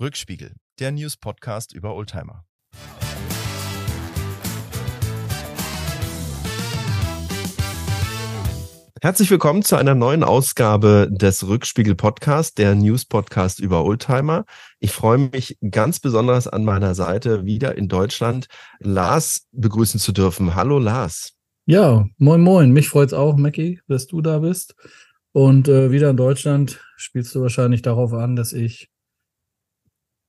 Rückspiegel, der News-Podcast über Oldtimer. Herzlich willkommen zu einer neuen Ausgabe des Rückspiegel Podcast, der News Podcast über Oldtimer. Ich freue mich ganz besonders an meiner Seite wieder in Deutschland Lars begrüßen zu dürfen. Hallo Lars. Ja, moin moin. Mich freut's auch, Mackie, dass du da bist. Und äh, wieder in Deutschland spielst du wahrscheinlich darauf an, dass ich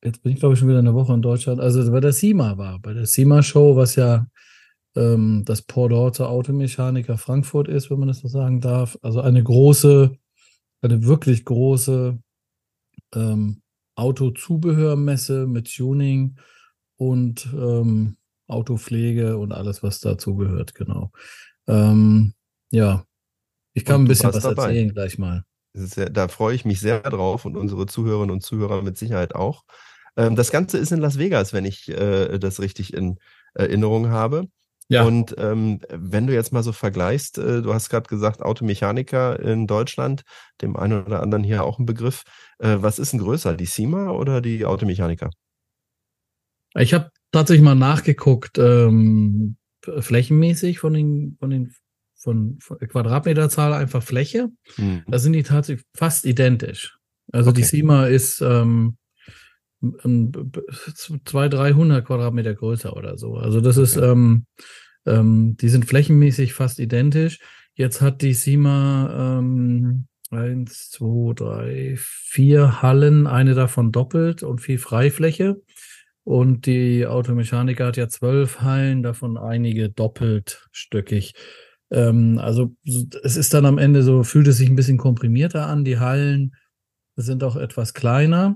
jetzt bin ich glaube ich schon wieder eine Woche in Deutschland. Also bei der SEMA war, bei der SEMA Show, was ja ähm, das Pendant zur Automechaniker Frankfurt ist, wenn man das so sagen darf. Also eine große, eine wirklich große ähm, Autozubehörmesse mit Tuning und ähm, Autopflege und alles, was dazugehört, genau. Ähm, ja, ich kann ein bisschen was dabei. erzählen gleich mal. Sehr, da freue ich mich sehr drauf und unsere Zuhörerinnen und Zuhörer mit Sicherheit auch. Ähm, das Ganze ist in Las Vegas, wenn ich äh, das richtig in Erinnerung habe. Ja. Und ähm, wenn du jetzt mal so vergleichst, äh, du hast gerade gesagt, Automechaniker in Deutschland, dem einen oder anderen hier auch ein Begriff. Äh, was ist denn größer, die SEMA oder die Automechaniker? Ich habe tatsächlich mal nachgeguckt, ähm, flächenmäßig von den, von den von, von Quadratmeterzahl einfach Fläche. Hm. Da sind die tatsächlich fast identisch. Also okay. die SEMA ist ähm, zwei, 300 Quadratmeter größer oder so. Also das okay. ist, ähm, ähm, die sind flächenmäßig fast identisch. Jetzt hat die SIMA ähm, eins, zwei, drei, vier Hallen, eine davon doppelt und viel Freifläche. Und die Automechaniker hat ja zwölf Hallen, davon einige doppeltstöckig. Ähm, also es ist dann am Ende so, fühlt es sich ein bisschen komprimierter an. Die Hallen sind auch etwas kleiner.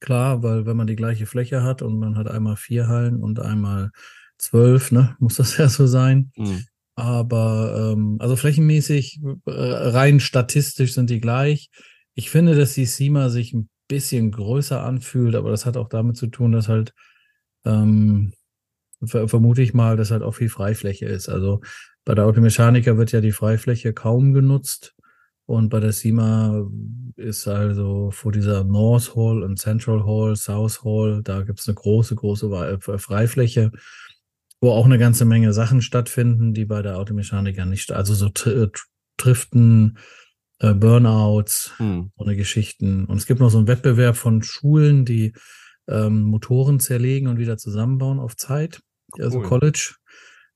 Klar, weil wenn man die gleiche Fläche hat und man hat einmal vier Hallen und einmal zwölf, ne, muss das ja so sein. Mhm. Aber ähm, also flächenmäßig, äh, rein statistisch sind die gleich. Ich finde, dass die SEMA sich ein bisschen größer anfühlt, aber das hat auch damit zu tun, dass halt ähm, ver vermute ich mal, dass halt auch viel Freifläche ist. Also bei der Automechaniker wird ja die Freifläche kaum genutzt. Und bei der SEMA ist also vor dieser North Hall und Central Hall, South Hall, da gibt es eine große, große äh, Freifläche, wo auch eine ganze Menge Sachen stattfinden, die bei der Automechaniker nicht, also so Driften, äh, Burnouts, hm. so eine Geschichten. Und es gibt noch so einen Wettbewerb von Schulen, die ähm, Motoren zerlegen und wieder zusammenbauen auf Zeit. Also cool. College.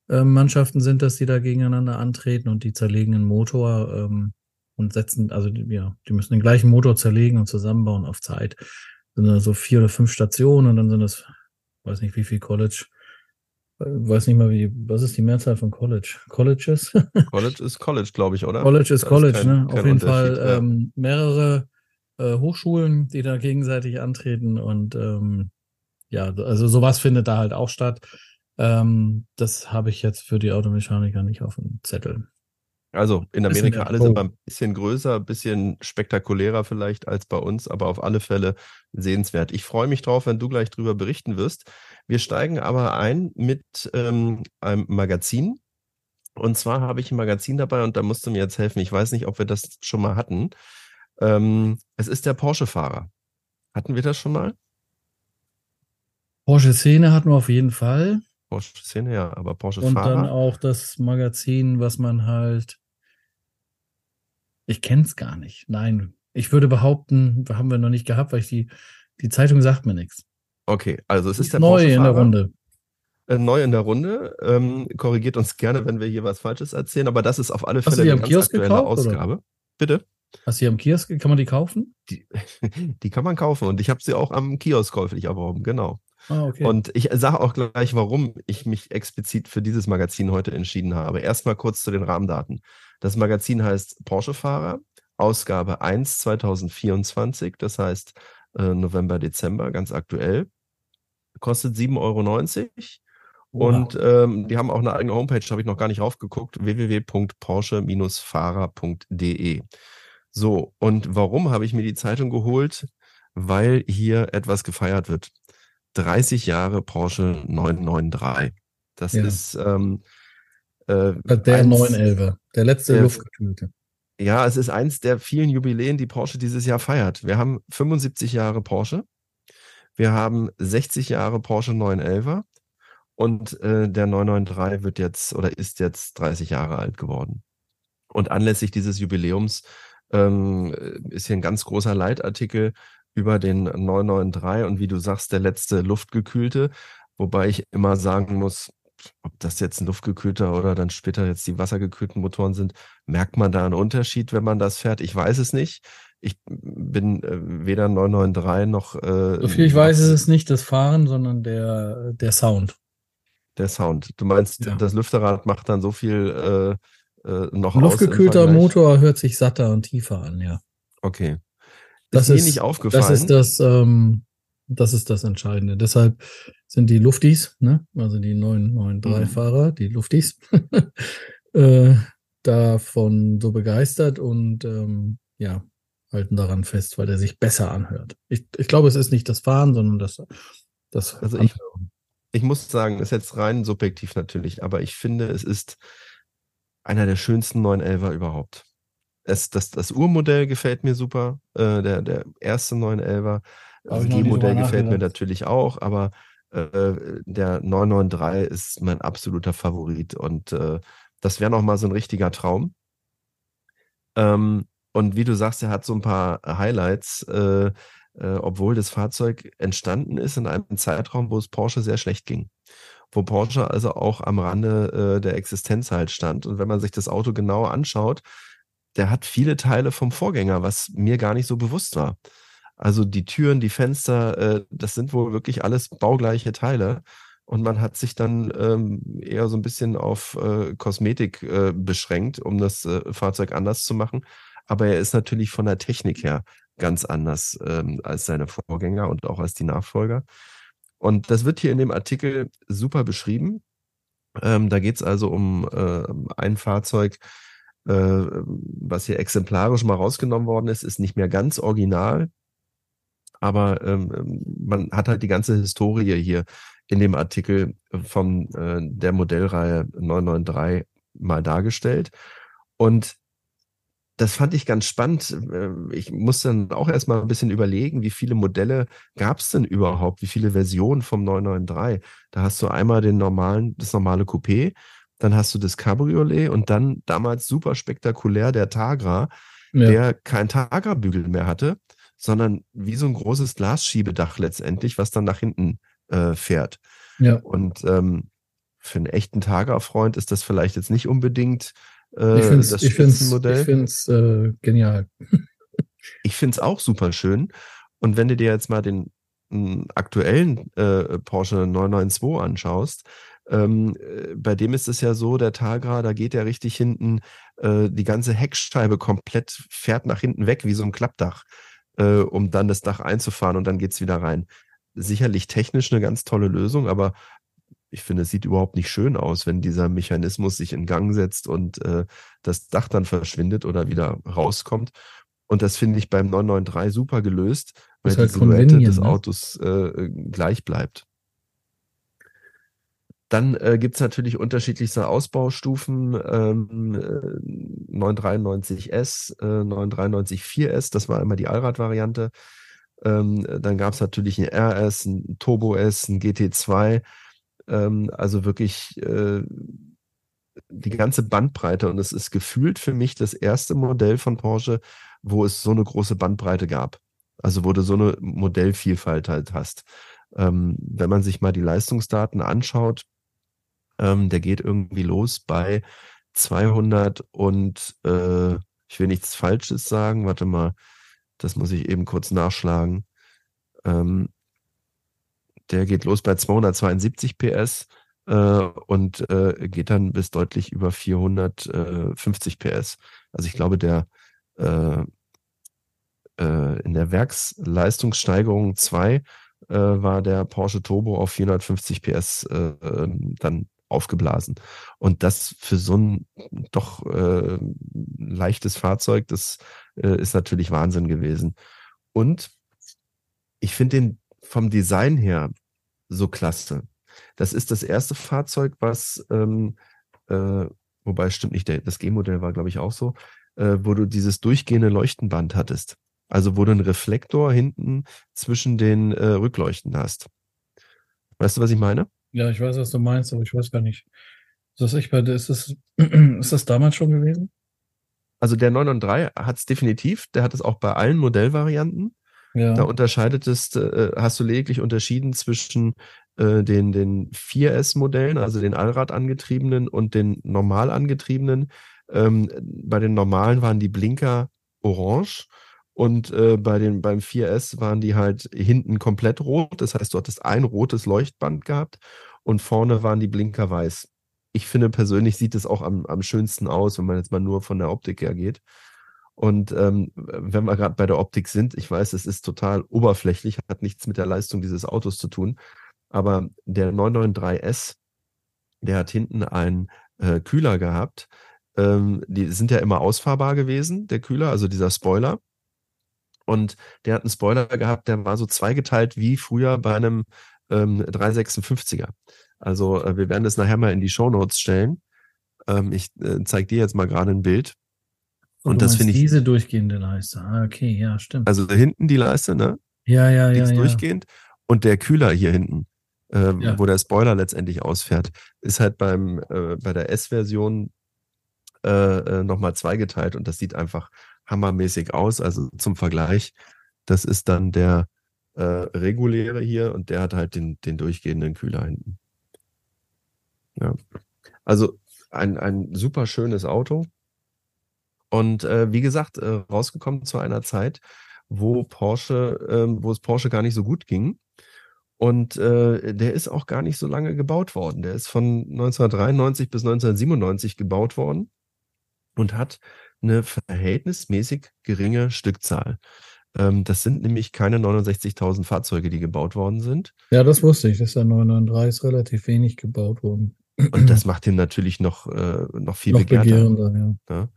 Ähm, Mannschaften sind das, die da gegeneinander antreten und die zerlegen einen Motor ähm, und setzen, also ja, die müssen den gleichen Motor zerlegen und zusammenbauen auf Zeit. Sind da so vier oder fünf Stationen und dann sind das, weiß nicht wie viel College, äh, weiß nicht mal wie, was ist die Mehrzahl von College? Colleges? College ist College, glaube ich, oder? College ist das College, ist kein, ne? Auf jeden Fall ja. ähm, mehrere äh, Hochschulen, die da gegenseitig antreten und ähm, ja, also sowas findet da halt auch statt. Ähm, das habe ich jetzt für die Automechaniker nicht auf dem Zettel. Also in Amerika alle sind ein bisschen größer, ein bisschen spektakulärer vielleicht als bei uns, aber auf alle Fälle sehenswert. Ich freue mich drauf, wenn du gleich drüber berichten wirst. Wir steigen aber ein mit ähm, einem Magazin. Und zwar habe ich ein Magazin dabei und da musst du mir jetzt helfen. Ich weiß nicht, ob wir das schon mal hatten. Ähm, es ist der Porsche-Fahrer. Hatten wir das schon mal? Porsche-Szene hatten wir auf jeden Fall. Porsche-Szene, ja, aber Porsche-Fahrer. Und dann auch das Magazin, was man halt ich kenne es gar nicht. Nein, ich würde behaupten, haben wir noch nicht gehabt, weil ich die, die Zeitung sagt mir nichts. Okay, also es ist, ist der neu in der Runde. Äh, neu in der Runde. Ähm, korrigiert uns gerne, wenn wir hier was Falsches erzählen, aber das ist auf alle Fälle eine ganz Kiosk aktuelle gekauft, Ausgabe. Oder? Bitte? Hast du die am Kiosk? Kann man die kaufen? Die, die kann man kaufen und ich habe sie auch am Kiosk käuflich erworben, genau. Ah, okay. Und ich sage auch gleich, warum ich mich explizit für dieses Magazin heute entschieden habe. Erstmal kurz zu den Rahmendaten. Das Magazin heißt Porsche-Fahrer, Ausgabe 1 2024, das heißt äh, November, Dezember, ganz aktuell. Kostet 7,90 Euro. Wow. Und ähm, die haben auch eine eigene Homepage, habe ich noch gar nicht raufgeguckt, www.porsche-fahrer.de. So, und warum habe ich mir die Zeitung geholt? Weil hier etwas gefeiert wird. 30 Jahre Porsche 993. Das ja. ist ähm, äh, der 911, der letzte der, Luftgekühlte. Ja, es ist eins der vielen Jubiläen, die Porsche dieses Jahr feiert. Wir haben 75 Jahre Porsche Wir haben 60 Jahre Porsche 911er und äh, der 993 wird jetzt oder ist jetzt 30 Jahre alt geworden. Und anlässlich dieses Jubiläums ähm, ist hier ein ganz großer Leitartikel über den 993 und wie du sagst, der letzte luftgekühlte, wobei ich immer sagen muss, ob das jetzt ein luftgekühlter oder dann später jetzt die wassergekühlten Motoren sind, merkt man da einen Unterschied, wenn man das fährt? Ich weiß es nicht. Ich bin äh, weder 993 noch. Äh, so viel ich weiß, ist es nicht das Fahren, sondern der, der Sound. Der Sound. Du meinst, ja. das Lüfterrad macht dann so viel äh, äh, noch Ein Luftgekühlter Motor hört sich satter und tiefer an, ja. Okay. Das ist, ist nicht aufgefallen. Das ist das, ähm, das ist das Entscheidende. Deshalb sind die Luftis, ne? also die 993-Fahrer, mhm. die Luftis, äh, davon so begeistert und ähm, ja, halten daran fest, weil er sich besser anhört. Ich, ich glaube, es ist nicht das Fahren, sondern das, das also ich, ich muss sagen, ist jetzt rein subjektiv natürlich, aber ich finde, es ist einer der schönsten 911er überhaupt. Es, das, das Urmodell gefällt mir super, äh, der, der erste 911er. Das G-Modell gefällt mir natürlich auch, aber äh, der 993 ist mein absoluter Favorit und äh, das wäre nochmal so ein richtiger Traum. Ähm, und wie du sagst, er hat so ein paar Highlights, äh, äh, obwohl das Fahrzeug entstanden ist in einem Zeitraum, wo es Porsche sehr schlecht ging. Wo Porsche also auch am Rande äh, der Existenz halt stand. Und wenn man sich das Auto genauer anschaut, der hat viele Teile vom Vorgänger, was mir gar nicht so bewusst war. Also die Türen, die Fenster, äh, das sind wohl wirklich alles baugleiche Teile. Und man hat sich dann ähm, eher so ein bisschen auf äh, Kosmetik äh, beschränkt, um das Fahrzeug anders zu machen. Aber er ist natürlich von der Technik her ganz anders ähm, als seine Vorgänger und auch als die Nachfolger. Und das wird hier in dem Artikel super beschrieben. Ähm, da geht es also um ein Fahrzeug, was hier exemplarisch mal rausgenommen worden ist, ist nicht mehr ganz original aber ähm, ähm, man hat halt die ganze Historie hier in dem Artikel von äh, der Modellreihe 993 mal dargestellt. Und das fand ich ganz spannend. Äh, ich musste dann auch erstmal ein bisschen überlegen, wie viele Modelle gab es denn überhaupt, wie viele Versionen vom 993. Da hast du einmal den normalen, das normale Coupé, dann hast du das Cabriolet und dann damals super spektakulär der Tagra, ja. der kein Tagra-Bügel mehr hatte sondern wie so ein großes Glasschiebedach letztendlich, was dann nach hinten äh, fährt. Ja. Und ähm, für einen echten Tagerfreund ist das vielleicht jetzt nicht unbedingt äh, ich das Spitzenmodell. Ich finde es äh, genial. ich finde es auch super schön. Und wenn du dir jetzt mal den aktuellen äh, Porsche 992 anschaust, ähm, äh, bei dem ist es ja so, der Tagra, da geht ja richtig hinten, äh, die ganze Heckscheibe komplett fährt nach hinten weg, wie so ein Klappdach äh, um dann das Dach einzufahren und dann geht es wieder rein. Sicherlich technisch eine ganz tolle Lösung, aber ich finde, es sieht überhaupt nicht schön aus, wenn dieser Mechanismus sich in Gang setzt und äh, das Dach dann verschwindet oder wieder rauskommt. Und das finde ich beim 993 super gelöst, weil halt die Silhouette des ne? Autos äh, gleich bleibt. Dann äh, gibt es natürlich unterschiedlichste Ausbaustufen. Ähm, 993S, äh, 993 4S, äh, das war immer die Allrad-Variante. Ähm, dann gab es natürlich ein RS, ein Turbo S, ein GT2. Ähm, also wirklich äh, die ganze Bandbreite. Und es ist gefühlt für mich das erste Modell von Porsche, wo es so eine große Bandbreite gab. Also wo du so eine Modellvielfalt halt hast. Ähm, wenn man sich mal die Leistungsdaten anschaut, ähm, der geht irgendwie los bei 200 und äh, ich will nichts Falsches sagen. Warte mal, das muss ich eben kurz nachschlagen. Ähm, der geht los bei 272 PS äh, und äh, geht dann bis deutlich über 450 PS. Also ich glaube, der äh, äh, in der Werksleistungssteigerung 2 äh, war der Porsche Turbo auf 450 PS äh, dann aufgeblasen. Und das für so ein doch äh, leichtes Fahrzeug, das äh, ist natürlich Wahnsinn gewesen. Und ich finde den vom Design her so klasse. Das ist das erste Fahrzeug, was, ähm, äh, wobei stimmt nicht, der, das G-Modell war, glaube ich, auch so, äh, wo du dieses durchgehende Leuchtenband hattest. Also wo du einen Reflektor hinten zwischen den äh, Rückleuchten hast. Weißt du, was ich meine? Ja, ich weiß, was du meinst, aber ich weiß gar nicht. Ist das, echt bei, ist das, ist das damals schon gewesen? Also der 993 hat es definitiv, der hat es auch bei allen Modellvarianten. Ja. Da unterscheidet es, äh, hast du lediglich unterschieden zwischen äh, den, den 4S-Modellen, also den Allrad angetriebenen und den normal angetriebenen. Ähm, bei den normalen waren die Blinker orange und äh, bei den, beim 4S waren die halt hinten komplett rot. Das heißt, du hattest ein rotes Leuchtband gehabt und vorne waren die Blinker weiß. Ich finde persönlich sieht es auch am, am schönsten aus, wenn man jetzt mal nur von der Optik her geht. Und ähm, wenn wir gerade bei der Optik sind, ich weiß, es ist total oberflächlich, hat nichts mit der Leistung dieses Autos zu tun. Aber der 993S, der hat hinten einen äh, Kühler gehabt. Ähm, die sind ja immer ausfahrbar gewesen, der Kühler, also dieser Spoiler. Und der hat einen Spoiler gehabt, der war so zweigeteilt wie früher bei einem ähm, 356er. Also äh, wir werden das nachher mal in die Show Notes stellen. Ähm, ich äh, zeige dir jetzt mal gerade ein Bild. Und, und das finde ich. Diese durchgehende Leiste. Ah, okay, ja, stimmt. Also hinten die Leiste, ne? Ja, ja, ja. ja. durchgehend. Und der Kühler hier hinten, äh, ja. wo der Spoiler letztendlich ausfährt, ist halt beim, äh, bei der S-Version äh, äh, nochmal zweigeteilt und das sieht einfach hammermäßig aus. Also zum Vergleich, das ist dann der äh, reguläre hier und der hat halt den, den durchgehenden Kühler hinten. Ja. Also ein, ein super schönes Auto. Und äh, wie gesagt, äh, rausgekommen zu einer Zeit, wo Porsche, äh, wo es Porsche gar nicht so gut ging. Und äh, der ist auch gar nicht so lange gebaut worden. Der ist von 1993 bis 1997 gebaut worden und hat eine verhältnismäßig geringe Stückzahl. Ähm, das sind nämlich keine 69.000 Fahrzeuge, die gebaut worden sind. Ja, das wusste ich. Das ist ja 993 ist relativ wenig gebaut worden. Und das macht ihn natürlich noch, äh, noch viel noch begehrter. Ja. ja.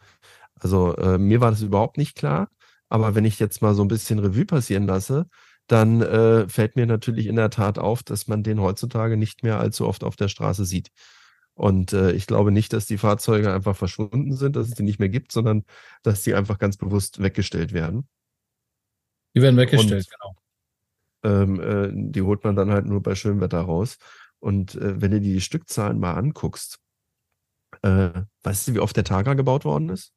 Also äh, mir war das überhaupt nicht klar. Aber wenn ich jetzt mal so ein bisschen Revue passieren lasse, dann äh, fällt mir natürlich in der Tat auf, dass man den heutzutage nicht mehr allzu oft auf der Straße sieht. Und äh, ich glaube nicht, dass die Fahrzeuge einfach verschwunden sind, dass es die nicht mehr gibt, sondern dass die einfach ganz bewusst weggestellt werden. Die werden weggestellt, Und, genau. Ähm, äh, die holt man dann halt nur bei schönem Wetter raus. Und äh, wenn du die Stückzahlen mal anguckst, äh, weißt du, wie oft der Targa gebaut worden ist?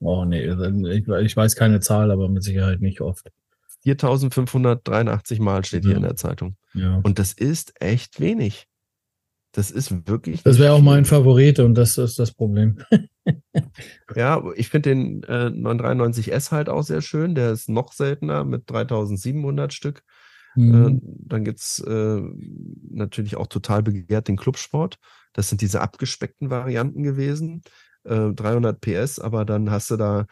Oh nee, ich, ich weiß keine Zahl, aber mit Sicherheit nicht oft. 4583 Mal steht ja. hier in der Zeitung. Ja. Und das ist echt wenig. Das ist wirklich. Das wäre auch mein Favorit und das ist das Problem. ja, ich finde den äh, 993S halt auch sehr schön. Der ist noch seltener mit 3700 Stück. Mhm. Äh, dann gibt es äh, natürlich auch total begehrt den Clubsport. Das sind diese abgespeckten Varianten gewesen. 300 äh, PS, aber dann hast du da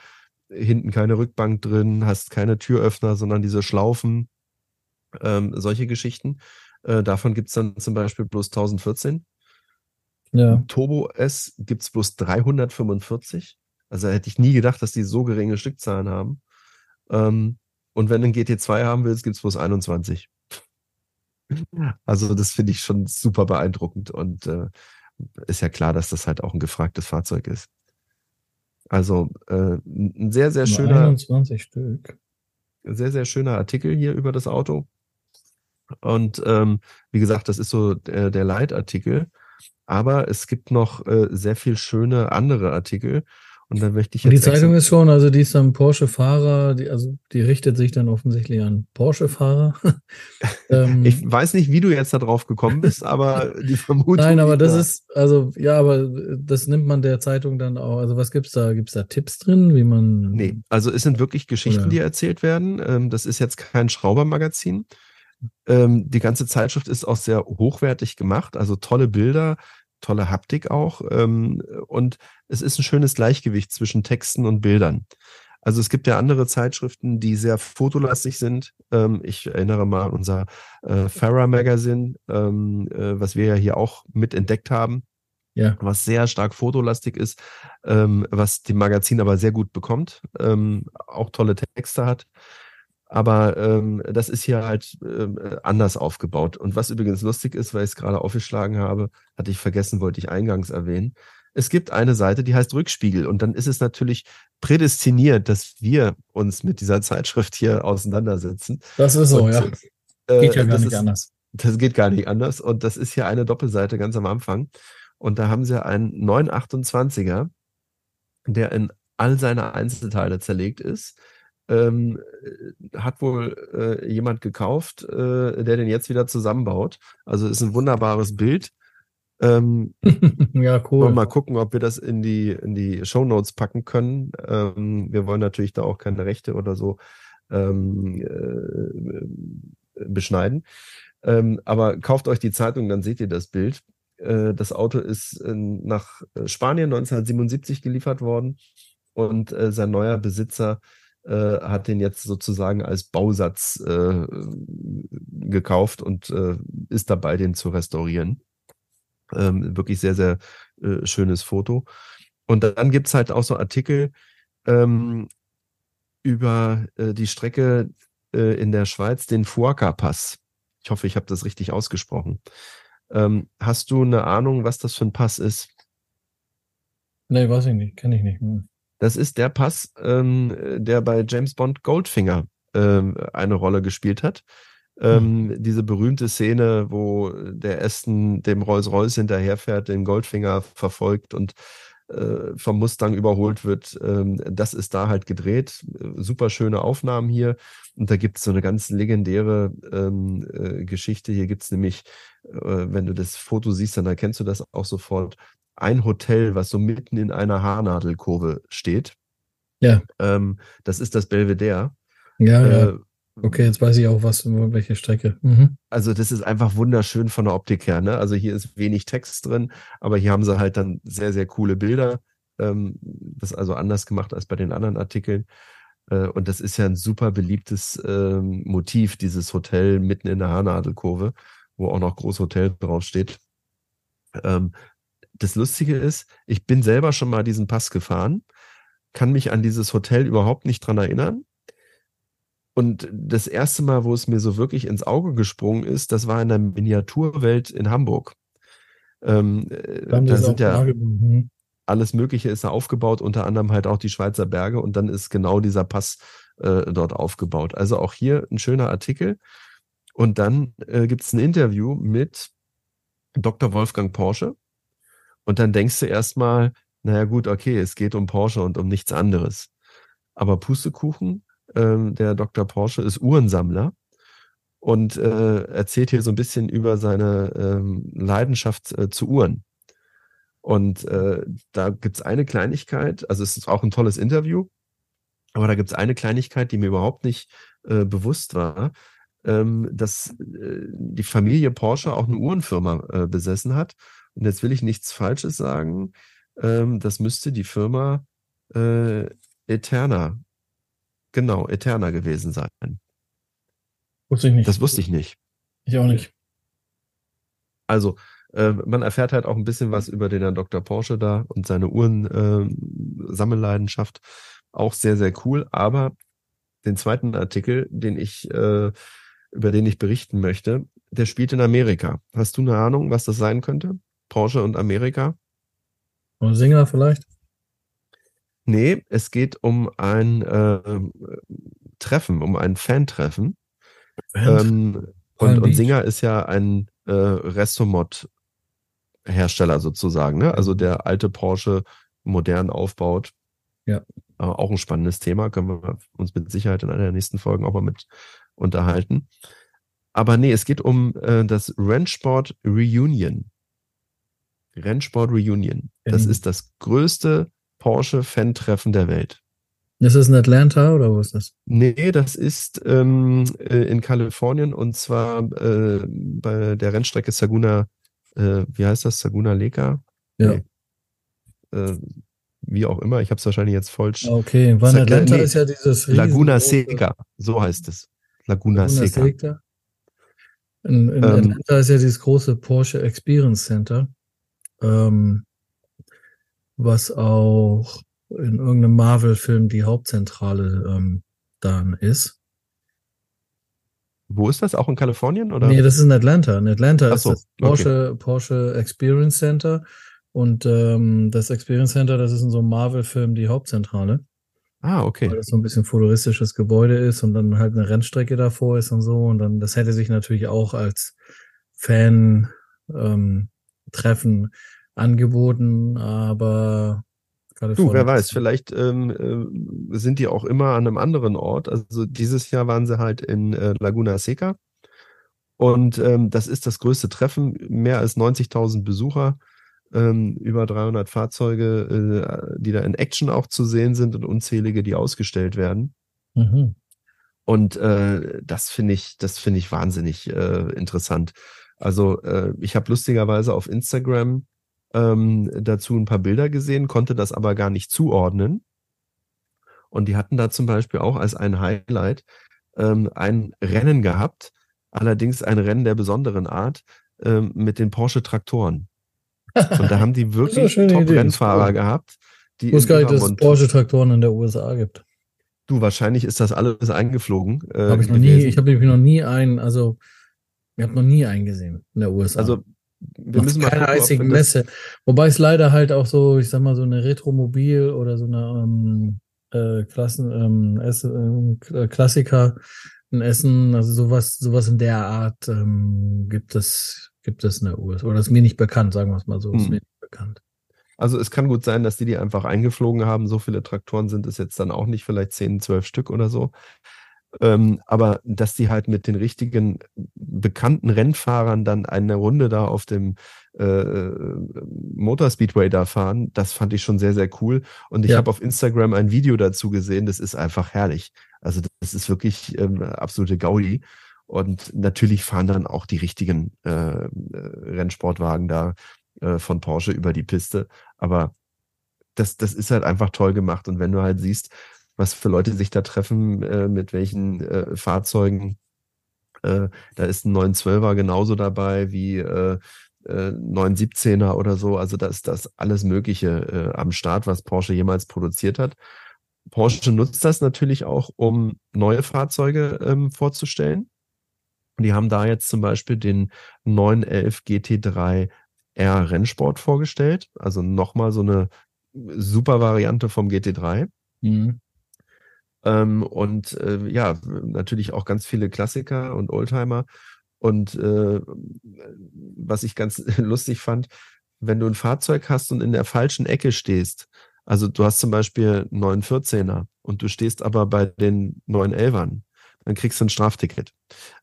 hinten keine Rückbank drin, hast keine Türöffner, sondern diese Schlaufen, ähm, solche Geschichten. Äh, davon gibt es dann zum Beispiel bloß 1014. Ja. Turbo S gibt es bloß 345. Also hätte ich nie gedacht, dass die so geringe Stückzahlen haben. Ähm, und wenn du einen GT2 haben willst, gibt es bloß 21. Also das finde ich schon super beeindruckend und äh, ist ja klar, dass das halt auch ein gefragtes Fahrzeug ist. Also äh, ein sehr, sehr schöner. 21 Stück. Sehr, sehr schöner Artikel hier über das Auto. Und ähm, wie gesagt, das ist so der, der Leitartikel. Aber es gibt noch äh, sehr viel schöne andere Artikel. Und da möchte ich jetzt. Und die Zeitung ist schon, also die ist dann Porsche-Fahrer, also die richtet sich dann offensichtlich an Porsche-Fahrer. ähm, ich weiß nicht, wie du jetzt da drauf gekommen bist, aber die Vermutung. Nein, aber das da. ist, also ja, aber das nimmt man der Zeitung dann auch. Also was gibt's da? Gibt's da Tipps drin, wie man. Nee, also es sind wirklich Geschichten, oder? die erzählt werden. Ähm, das ist jetzt kein Schraubermagazin. Ähm, die ganze Zeitschrift ist auch sehr hochwertig gemacht, also tolle Bilder, tolle Haptik auch. Ähm, und es ist ein schönes Gleichgewicht zwischen Texten und Bildern. Also es gibt ja andere Zeitschriften, die sehr fotolastig sind. Ähm, ich erinnere mal an unser äh, Farah Magazine, ähm, äh, was wir ja hier auch mit entdeckt haben. Ja. Was sehr stark fotolastig ist, ähm, was die Magazin aber sehr gut bekommt, ähm, auch tolle Texte hat. Aber ähm, das ist hier halt äh, anders aufgebaut. Und was übrigens lustig ist, weil ich es gerade aufgeschlagen habe, hatte ich vergessen, wollte ich eingangs erwähnen. es gibt eine Seite, die heißt Rückspiegel. Und dann ist es natürlich prädestiniert, dass wir uns mit dieser Zeitschrift hier auseinandersetzen. Das ist so, und, ja. Äh, geht ja gar nicht ist, anders. Das geht gar nicht anders. Und das ist hier eine Doppelseite ganz am Anfang. Und da haben sie einen 928er, der in all seine Einzelteile zerlegt ist. Ähm, hat wohl äh, jemand gekauft, äh, der den jetzt wieder zusammenbaut. Also ist ein wunderbares Bild. Ähm, ja, cool. Mal gucken, ob wir das in die, in die Show Notes packen können. Ähm, wir wollen natürlich da auch keine Rechte oder so ähm, äh, beschneiden. Ähm, aber kauft euch die Zeitung, dann seht ihr das Bild. Äh, das Auto ist nach Spanien 1977 geliefert worden und äh, sein neuer Besitzer äh, hat den jetzt sozusagen als Bausatz äh, gekauft und äh, ist dabei, den zu restaurieren. Ähm, wirklich sehr, sehr äh, schönes Foto. Und dann gibt es halt auch so Artikel ähm, über äh, die Strecke in der Schweiz, den Fuaca-Pass. Ich hoffe, ich habe das richtig ausgesprochen. Ähm, hast du eine Ahnung, was das für ein Pass ist? Nee, weiß ich nicht, kenne ich nicht. Hm. Das ist der Pass, ähm, der bei James Bond Goldfinger ähm, eine Rolle gespielt hat. Ähm, hm. Diese berühmte Szene, wo der Aston dem Rolls-Royce hinterherfährt, den Goldfinger verfolgt und äh, vom Mustang überholt wird. Ähm, das ist da halt gedreht. Super schöne Aufnahmen hier. Und da gibt es so eine ganz legendäre ähm, äh, Geschichte. Hier gibt es nämlich, äh, wenn du das Foto siehst, dann erkennst du das auch sofort. Ein Hotel, was so mitten in einer Haarnadelkurve steht. Ja. Ähm, das ist das Belvedere. Ja, äh, ja. Okay, jetzt weiß ich auch, was, welche Strecke. Mhm. Also das ist einfach wunderschön von der Optik her. Ne? Also hier ist wenig Text drin, aber hier haben sie halt dann sehr, sehr coole Bilder. Ähm, das ist also anders gemacht als bei den anderen Artikeln. Äh, und das ist ja ein super beliebtes ähm, Motiv, dieses Hotel mitten in der Haarnadelkurve, wo auch noch Großhotel draufsteht. Ähm, das Lustige ist, ich bin selber schon mal diesen Pass gefahren, kann mich an dieses Hotel überhaupt nicht dran erinnern und das erste Mal, wo es mir so wirklich ins Auge gesprungen ist, das war in der Miniaturwelt in Hamburg. Ähm, äh, da sind ja mhm. alles Mögliche ist da aufgebaut, unter anderem halt auch die Schweizer Berge und dann ist genau dieser Pass äh, dort aufgebaut. Also auch hier ein schöner Artikel. Und dann äh, gibt es ein Interview mit Dr. Wolfgang Porsche. Und dann denkst du erstmal, naja gut, okay, es geht um Porsche und um nichts anderes. Aber Pustekuchen, ähm, der Dr. Porsche ist Uhrensammler und äh, erzählt hier so ein bisschen über seine ähm, Leidenschaft äh, zu Uhren. Und äh, da gibt's eine Kleinigkeit, also es ist auch ein tolles Interview, aber da gibt's eine Kleinigkeit, die mir überhaupt nicht äh, bewusst war, ähm, dass äh, die Familie Porsche auch eine Uhrenfirma äh, besessen hat. Und jetzt will ich nichts Falsches sagen. Ähm, das müsste die Firma äh, Eterna Genau, Eterna gewesen sein. Wusste ich nicht. Das wusste ich nicht. Ich auch nicht. Also, äh, man erfährt halt auch ein bisschen was über den Herrn Dr. Porsche da und seine Uhren-Sammelleidenschaft. Äh, auch sehr, sehr cool. Aber den zweiten Artikel, den ich, äh, über den ich berichten möchte, der spielt in Amerika. Hast du eine Ahnung, was das sein könnte? Porsche und Amerika? Und Singer vielleicht? Nee, es geht um ein äh, Treffen, um ein Fan-Treffen. Ähm, und, und Singer ist ja ein äh, Restomod-Hersteller sozusagen, ne? Also der alte Porsche modern aufbaut. Ja. Äh, auch ein spannendes Thema, können wir uns mit Sicherheit in einer der nächsten Folgen auch mal mit unterhalten. Aber nee, es geht um äh, das Rennsport Reunion. Rennsport Reunion. Das ist das größte Porsche-Fan-Treffen der Welt. Ist das in Atlanta oder wo ist das? Nee, das ist ähm, äh, in Kalifornien und zwar äh, bei der Rennstrecke Saguna, äh, wie heißt das? Saguna Leka? Ja. Nee. Äh, wie auch immer, ich habe es wahrscheinlich jetzt falsch. Okay, weil Atlanta nee, ist ja dieses Laguna Seca, so heißt es. Laguna, Laguna Seca. Seca. In, in ähm, Atlanta ist ja dieses große Porsche Experience Center. Ähm, was auch in irgendeinem Marvel-Film die Hauptzentrale ähm, dann ist. Wo ist das? Auch in Kalifornien? Oder? Nee, das ist in Atlanta. In Atlanta so, ist das Porsche, okay. Porsche Experience Center. Und ähm, das Experience Center, das ist in so einem Marvel-Film die Hauptzentrale. Ah, okay. Weil das so ein bisschen futuristisches Gebäude ist und dann halt eine Rennstrecke davor ist und so. Und dann, das hätte sich natürlich auch als Fan ähm, Treffen angeboten, aber Du, wer weiß, vielleicht ähm, äh, sind die auch immer an einem anderen Ort. Also dieses Jahr waren sie halt in äh, Laguna Seca. Und ähm, das ist das größte Treffen, mehr als 90.000 Besucher, ähm, über 300 Fahrzeuge, äh, die da in Action auch zu sehen sind und unzählige, die ausgestellt werden. Mhm. Und äh, das finde ich, das finde ich wahnsinnig äh, interessant. Also äh, ich habe lustigerweise auf Instagram ähm, dazu ein paar Bilder gesehen, konnte das aber gar nicht zuordnen. Und die hatten da zum Beispiel auch als ein Highlight ähm, ein Rennen gehabt, allerdings ein Rennen der besonderen Art ähm, mit den Porsche-Traktoren. Und da haben die wirklich Top-Rennfahrer gehabt. Die ich wusste gar nicht, dass es Porsche-Traktoren in der USA gibt. Du, wahrscheinlich ist das alles eingeflogen. Äh, hab ich noch nie, ich habe nämlich noch nie einen, also ich habe noch nie einen gesehen in der USA. Also wir müssen mal keine einzige Messe. Wobei es leider halt auch so, ich sag mal, so eine Retromobil oder so eine ähm, äh, Klassen, ähm, Ess, äh, Klassiker in Essen, also sowas, sowas in der Art ähm, gibt es, gibt es in der USA. Oder ist mir nicht bekannt, sagen wir es mal so, ist hm. mir nicht bekannt. Also es kann gut sein, dass die die einfach eingeflogen haben. So viele Traktoren sind es jetzt dann auch nicht, vielleicht 10, 12 Stück oder so. Ähm, aber dass die halt mit den richtigen bekannten Rennfahrern dann eine Runde da auf dem äh, Motorspeedway da fahren, das fand ich schon sehr, sehr cool. Und ich ja. habe auf Instagram ein Video dazu gesehen, das ist einfach herrlich. Also das ist wirklich ähm, absolute Gaudi. Und natürlich fahren dann auch die richtigen äh, äh Rennsportwagen da äh, von Porsche über die Piste. Aber das, das ist halt einfach toll gemacht. Und wenn du halt siehst, was für Leute sich da treffen, äh, mit welchen äh, Fahrzeugen. Äh, da ist ein 912er genauso dabei wie äh, äh, 917er oder so. Also da ist das alles Mögliche äh, am Start, was Porsche jemals produziert hat. Porsche nutzt das natürlich auch, um neue Fahrzeuge ähm, vorzustellen. Die haben da jetzt zum Beispiel den 911 GT3 R Rennsport vorgestellt. Also nochmal so eine super Variante vom GT3. Mhm. Ähm, und äh, ja, natürlich auch ganz viele Klassiker und Oldtimer. Und äh, was ich ganz lustig fand, wenn du ein Fahrzeug hast und in der falschen Ecke stehst, also du hast zum Beispiel einen 914er und du stehst aber bei den 911ern, dann kriegst du ein Strafticket.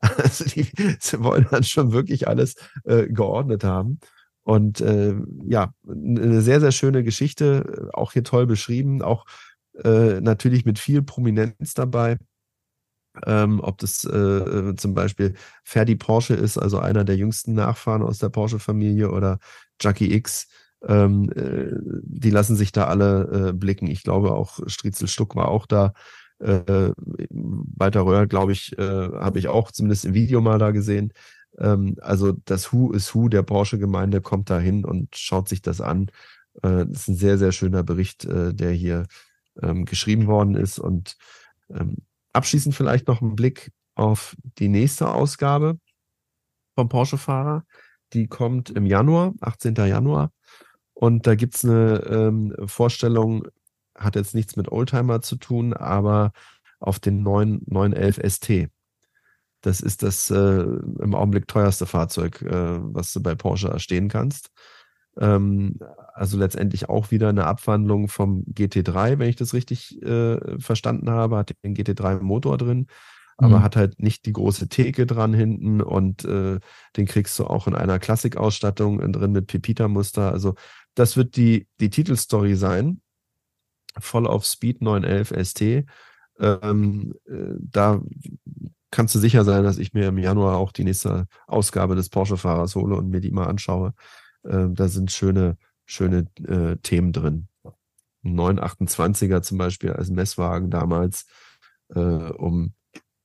Also die sie wollen dann schon wirklich alles äh, geordnet haben. Und äh, ja, eine sehr, sehr schöne Geschichte, auch hier toll beschrieben, auch äh, natürlich mit viel Prominenz dabei. Ähm, ob das äh, äh, zum Beispiel Ferdi Porsche ist, also einer der jüngsten Nachfahren aus der Porsche-Familie oder Jackie X. Ähm, äh, die lassen sich da alle äh, blicken. Ich glaube auch Striezel Stuck war auch da. Äh, Walter Röhr, glaube ich, habe ich auch zumindest im Video mal da gesehen. Ähm, also das Who is Who der Porsche-Gemeinde kommt da hin und schaut sich das an. Das ist ein sehr, sehr schöner Bericht, der hier ähm, geschrieben worden ist. Und ähm, abschließend vielleicht noch ein Blick auf die nächste Ausgabe vom Porsche-Fahrer. Die kommt im Januar, 18. Januar. Und da gibt's eine ähm, Vorstellung, hat jetzt nichts mit Oldtimer zu tun, aber auf den neuen 911 ST. Das ist das äh, im Augenblick teuerste Fahrzeug, äh, was du bei Porsche erstehen kannst. Ähm, also letztendlich auch wieder eine Abwandlung vom GT3, wenn ich das richtig äh, verstanden habe, hat den GT3-Motor drin, aber mhm. hat halt nicht die große Theke dran hinten und äh, den kriegst du auch in einer Klassikausstattung drin mit Pepita-Muster. Also das wird die, die Titelstory sein. Voll auf Speed 911 ST. Ähm, äh, da kannst du sicher sein, dass ich mir im Januar auch die nächste Ausgabe des Porsche-Fahrers hole und mir die mal anschaue. Äh, da sind schöne, schöne äh, Themen drin. Ein 928er zum Beispiel als Messwagen damals, äh, um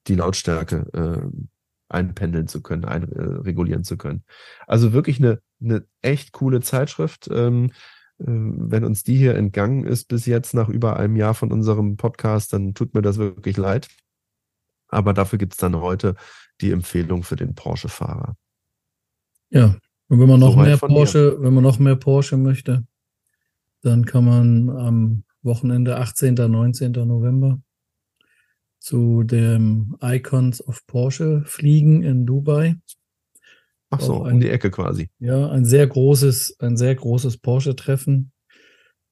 die Lautstärke äh, einpendeln zu können, einregulieren äh, zu können. Also wirklich eine, eine echt coole Zeitschrift. Ähm, äh, wenn uns die hier entgangen ist bis jetzt nach über einem Jahr von unserem Podcast, dann tut mir das wirklich leid. Aber dafür gibt es dann heute die Empfehlung für den Porsche-Fahrer. Ja, Und wenn man noch so mehr Porsche, mir. wenn man noch mehr Porsche möchte, dann kann man am Wochenende 18. 19. November zu dem Icons of Porsche fliegen in Dubai. Ach so, ein, um die Ecke quasi. Ja, ein sehr großes, ein sehr großes Porsche-Treffen.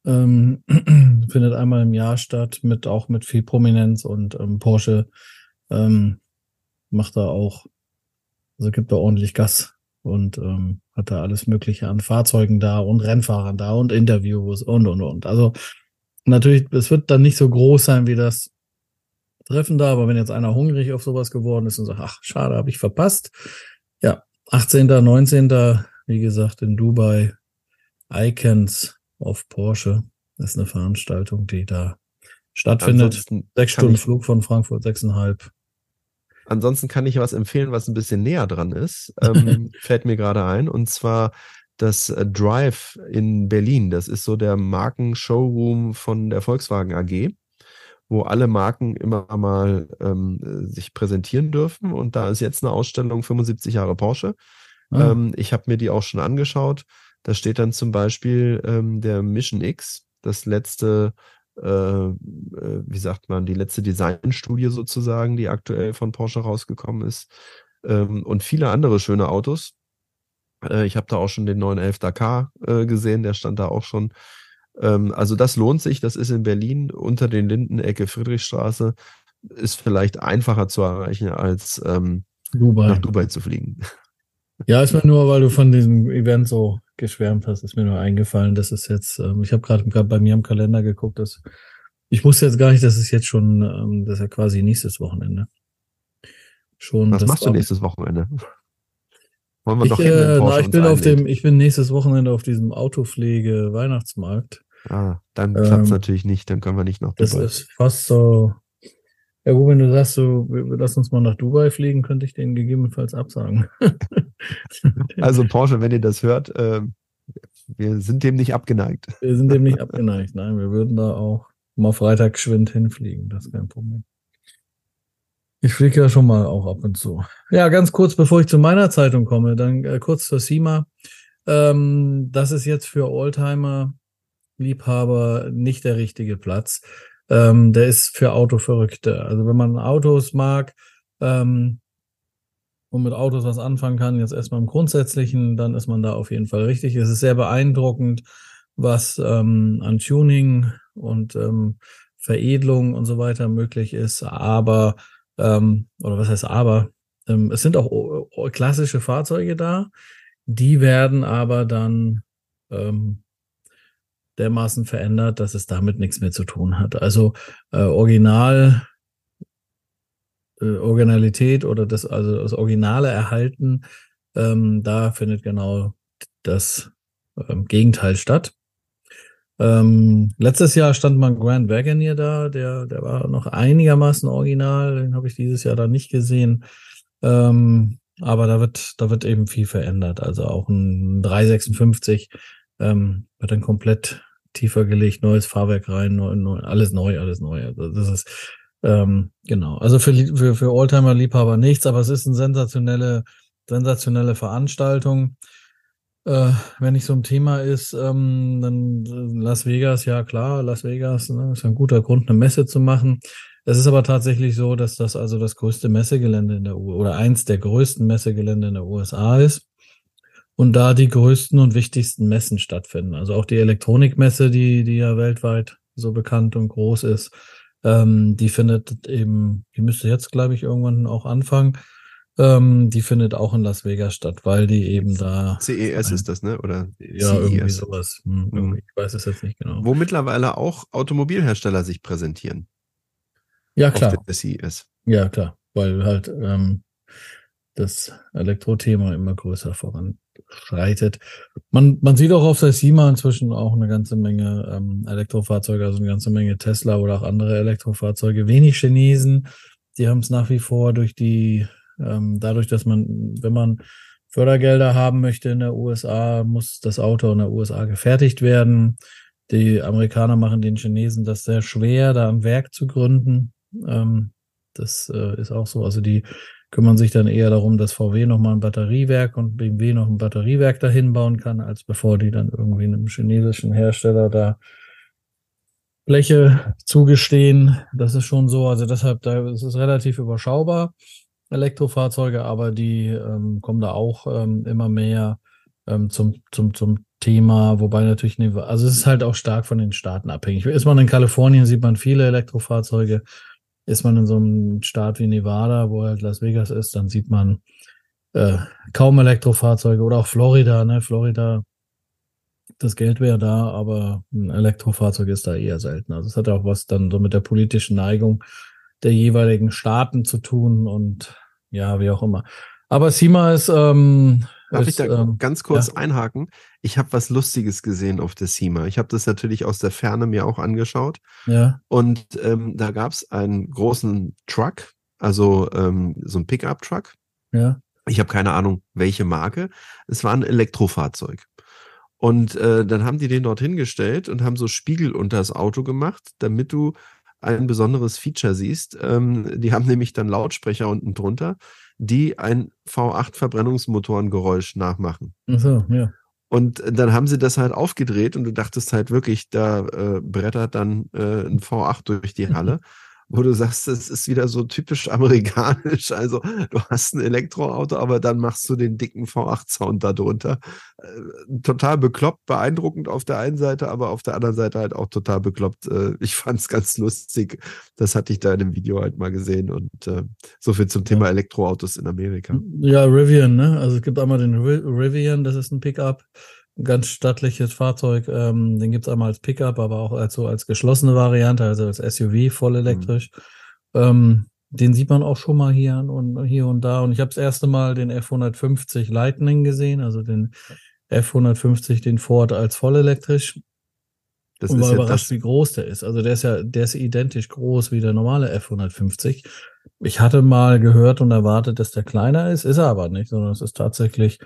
Ähm, findet einmal im Jahr statt, mit auch mit viel Prominenz und ähm, Porsche ähm, macht da auch, also gibt da ordentlich Gas und ähm, hat da alles Mögliche an Fahrzeugen da und Rennfahrern da und Interviews und und und. Also natürlich, es wird dann nicht so groß sein wie das Treffen da, aber wenn jetzt einer hungrig auf sowas geworden ist und sagt, ach, schade, habe ich verpasst. Ja, 18., 19., wie gesagt, in Dubai, Icons auf Porsche. Das ist eine Veranstaltung, die da stattfindet. Ansonsten Sechs Stunden Flug von Frankfurt, sechseinhalb. Ansonsten kann ich was empfehlen, was ein bisschen näher dran ist. Ähm, fällt mir gerade ein. Und zwar das äh, Drive in Berlin. Das ist so der Markenshowroom von der Volkswagen AG, wo alle Marken immer mal ähm, sich präsentieren dürfen. Und da ist jetzt eine Ausstellung 75 Jahre Porsche. Ah. Ähm, ich habe mir die auch schon angeschaut. Da steht dann zum Beispiel ähm, der Mission X, das letzte wie sagt man, die letzte Designstudie sozusagen, die aktuell von Porsche rausgekommen ist. Ähm, und viele andere schöne Autos. Äh, ich habe da auch schon den 911 Dakar äh, gesehen, der stand da auch schon. Ähm, also das lohnt sich, das ist in Berlin unter den Linden, Ecke Friedrichstraße. Ist vielleicht einfacher zu erreichen, als ähm, Dubai. nach Dubai zu fliegen. Ja, ist mir nur, weil du von diesem Event so geschwärmt hast, ist mir nur eingefallen, dass es jetzt, ähm, ich habe gerade bei mir im Kalender geguckt, dass ich wusste jetzt gar nicht, dass es jetzt schon, ähm, das ist ja quasi nächstes Wochenende. Schon Was machst du nächstes Wochenende? Wollen wir ich, doch äh, na, ich bin auf dem, ich bin nächstes Wochenende auf diesem Autopflege Weihnachtsmarkt. Ah, dann klappt es ähm, natürlich nicht, dann können wir nicht noch. Das ist fast so. Ja gut, wenn du sagst, so, lass uns mal nach Dubai fliegen, könnte ich den gegebenenfalls absagen. also Porsche, wenn ihr das hört, äh, wir sind dem nicht abgeneigt. Wir sind dem nicht abgeneigt, nein, wir würden da auch mal Freitag geschwind hinfliegen, das ist kein Problem. Ich fliege ja schon mal auch ab und zu. Ja, ganz kurz, bevor ich zu meiner Zeitung komme, dann äh, kurz zur SEMA. Ähm, das ist jetzt für Oldtimer-Liebhaber nicht der richtige Platz. Ähm, der ist für Autoverrückte. Also wenn man Autos mag, ähm, und mit Autos was anfangen kann, jetzt erstmal im Grundsätzlichen, dann ist man da auf jeden Fall richtig. Es ist sehr beeindruckend, was ähm, an Tuning und ähm, Veredelung und so weiter möglich ist. Aber, ähm, oder was heißt aber, ähm, es sind auch klassische Fahrzeuge da, die werden aber dann ähm, dermaßen verändert, dass es damit nichts mehr zu tun hat. Also äh, Original äh, Originalität oder das, also das Originale erhalten, ähm, da findet genau das ähm, Gegenteil statt. Ähm, letztes Jahr stand mal Grand Wagoneer da, der, der war noch einigermaßen original, den habe ich dieses Jahr dann nicht gesehen. Ähm, aber da wird, da wird eben viel verändert. Also auch ein 356 ähm, wird dann komplett tiefer gelegt, neues Fahrwerk rein, neu, neu, alles neu, alles neu. Also das ist ähm, genau. Also für, für, für Oldtimer-Liebhaber nichts, aber es ist eine sensationelle, sensationelle Veranstaltung. Äh, wenn nicht so ein Thema ist, ähm, dann Las Vegas, ja klar, Las Vegas ne, ist ein guter Grund, eine Messe zu machen. Es ist aber tatsächlich so, dass das also das größte Messegelände in der U oder eins der größten Messegelände in der USA ist und da die größten und wichtigsten Messen stattfinden. Also auch die Elektronikmesse, die, die ja weltweit so bekannt und groß ist, ähm, die findet eben, die müsste jetzt, glaube ich, irgendwann auch anfangen. Ähm, die findet auch in Las Vegas statt, weil die eben da. CES ist das, ne? Oder ja, CES. irgendwie sowas. Hm, mhm. Ich weiß es jetzt nicht genau. Wo mittlerweile auch Automobilhersteller sich präsentieren. Ja, klar. Auf der CES. Ja, klar. Weil halt ähm, das Elektrothema immer größer voranschreitet. Man, man sieht auch auf der SIMA inzwischen auch eine ganze Menge ähm, Elektrofahrzeuge, also eine ganze Menge Tesla oder auch andere Elektrofahrzeuge. Wenig Chinesen, die haben es nach wie vor durch die, ähm, dadurch, dass man, wenn man Fördergelder haben möchte in der USA, muss das Auto in der USA gefertigt werden. Die Amerikaner machen den Chinesen das sehr schwer, da ein Werk zu gründen. Ähm, das äh, ist auch so. Also die kümmern sich dann eher darum, dass VW nochmal ein Batteriewerk und BMW noch ein Batteriewerk dahin bauen kann, als bevor die dann irgendwie einem chinesischen Hersteller da Fläche zugestehen. Das ist schon so. Also deshalb, da ist es relativ überschaubar, Elektrofahrzeuge, aber die ähm, kommen da auch ähm, immer mehr ähm, zum, zum, zum Thema, wobei natürlich, also es ist halt auch stark von den Staaten abhängig. Ist man in Kalifornien, sieht man viele Elektrofahrzeuge. Ist man in so einem Staat wie Nevada, wo halt Las Vegas ist, dann sieht man äh, kaum Elektrofahrzeuge oder auch Florida, ne? Florida, das Geld wäre da, aber ein Elektrofahrzeug ist da eher selten. Also es hat auch was dann so mit der politischen Neigung der jeweiligen Staaten zu tun und ja, wie auch immer. Aber SEMA ist. Ähm, Darf ich da ähm, ganz kurz ja. einhaken? Ich habe was Lustiges gesehen auf der SEMA. Ich habe das natürlich aus der Ferne mir auch angeschaut. Ja. Und ähm, da gab es einen großen Truck, also ähm, so ein Pickup-Truck. Ja. Ich habe keine Ahnung, welche Marke. Es war ein Elektrofahrzeug. Und äh, dann haben die den dort hingestellt und haben so Spiegel unter das Auto gemacht, damit du ein besonderes Feature siehst. Ähm, die haben nämlich dann Lautsprecher unten drunter, die ein V8-Verbrennungsmotorengeräusch nachmachen. Ach so, ja. Und dann haben sie das halt aufgedreht und du dachtest halt wirklich, da äh, brettert dann äh, ein V8 durch die Halle wo du sagst, das ist wieder so typisch amerikanisch. Also du hast ein Elektroauto, aber dann machst du den dicken V8-Sound darunter. Äh, total bekloppt, beeindruckend auf der einen Seite, aber auf der anderen Seite halt auch total bekloppt. Äh, ich fand es ganz lustig. Das hatte ich da in dem Video halt mal gesehen. Und äh, so viel zum Thema Elektroautos in Amerika. Ja, Rivian, ne? Also es gibt einmal den Rivian, das ist ein Pickup ganz stattliches Fahrzeug. Ähm, den gibt's einmal als Pickup, aber auch als so als geschlossene Variante, also als SUV voll mhm. elektrisch. Mhm. Ähm, den sieht man auch schon mal hier und hier und da. Und ich habe das erste Mal den F150 Lightning gesehen, also den F150, den Ford als vollelektrisch. Das und war ja überrascht, wie groß der ist. Also der ist ja, der ist identisch groß wie der normale F150. Ich hatte mal gehört und erwartet, dass der kleiner ist, ist er aber nicht, sondern es ist tatsächlich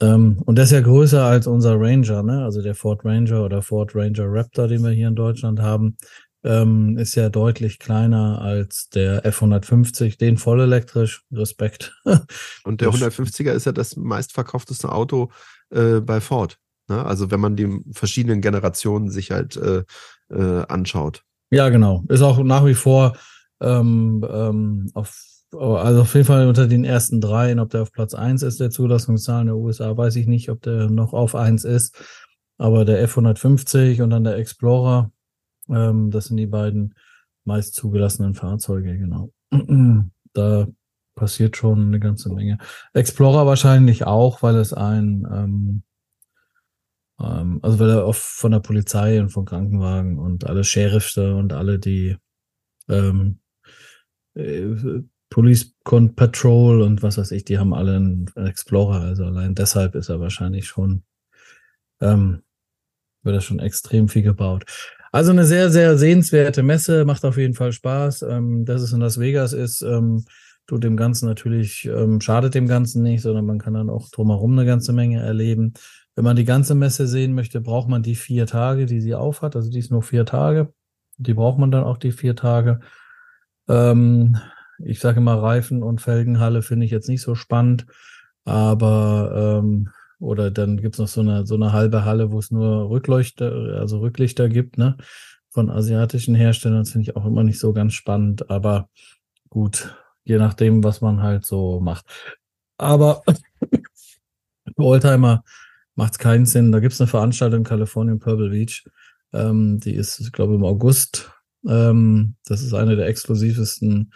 ähm, und das ist ja größer als unser Ranger, ne? Also der Ford Ranger oder Ford Ranger Raptor, den wir hier in Deutschland haben, ähm, ist ja deutlich kleiner als der F150, den voll elektrisch. Respekt. Und der 150er ist ja das meistverkaufteste Auto äh, bei Ford. Ne? Also wenn man die verschiedenen Generationen sich halt äh, äh, anschaut. Ja, genau. Ist auch nach wie vor ähm, ähm, auf also auf jeden Fall unter den ersten dreien, ob der auf Platz eins ist, der Zulassungszahlen der USA, weiß ich nicht, ob der noch auf eins ist. Aber der F150 und dann der Explorer, ähm, das sind die beiden meist zugelassenen Fahrzeuge, genau. da passiert schon eine ganze Menge. Explorer wahrscheinlich auch, weil es ein, ähm, ähm, also weil er oft von der Polizei und von Krankenwagen und alle Sheriffste und alle, die ähm, äh, Police Patrol und was weiß ich, die haben alle einen Explorer. Also allein deshalb ist er wahrscheinlich schon, ähm, wird er schon extrem viel gebaut. Also eine sehr, sehr sehenswerte Messe, macht auf jeden Fall Spaß. Ähm, dass es in Las Vegas ist, ähm, tut dem Ganzen natürlich, ähm, schadet dem Ganzen nicht, sondern man kann dann auch drumherum eine ganze Menge erleben. Wenn man die ganze Messe sehen möchte, braucht man die vier Tage, die sie aufhat. Also die ist nur vier Tage. Die braucht man dann auch die vier Tage. Ähm, ich sage immer Reifen- und Felgenhalle finde ich jetzt nicht so spannend, aber ähm, oder dann gibt's noch so eine so eine halbe Halle, wo es nur Rückleuchter, also Rücklichter gibt, ne? Von asiatischen Herstellern, das finde ich auch immer nicht so ganz spannend, aber gut, je nachdem, was man halt so macht. Aber für Oldtimer macht es keinen Sinn. Da gibt's eine Veranstaltung in Kalifornien, Purple Beach. Ähm, die ist, ich glaube, im August. Ähm, das ist eine der exklusivsten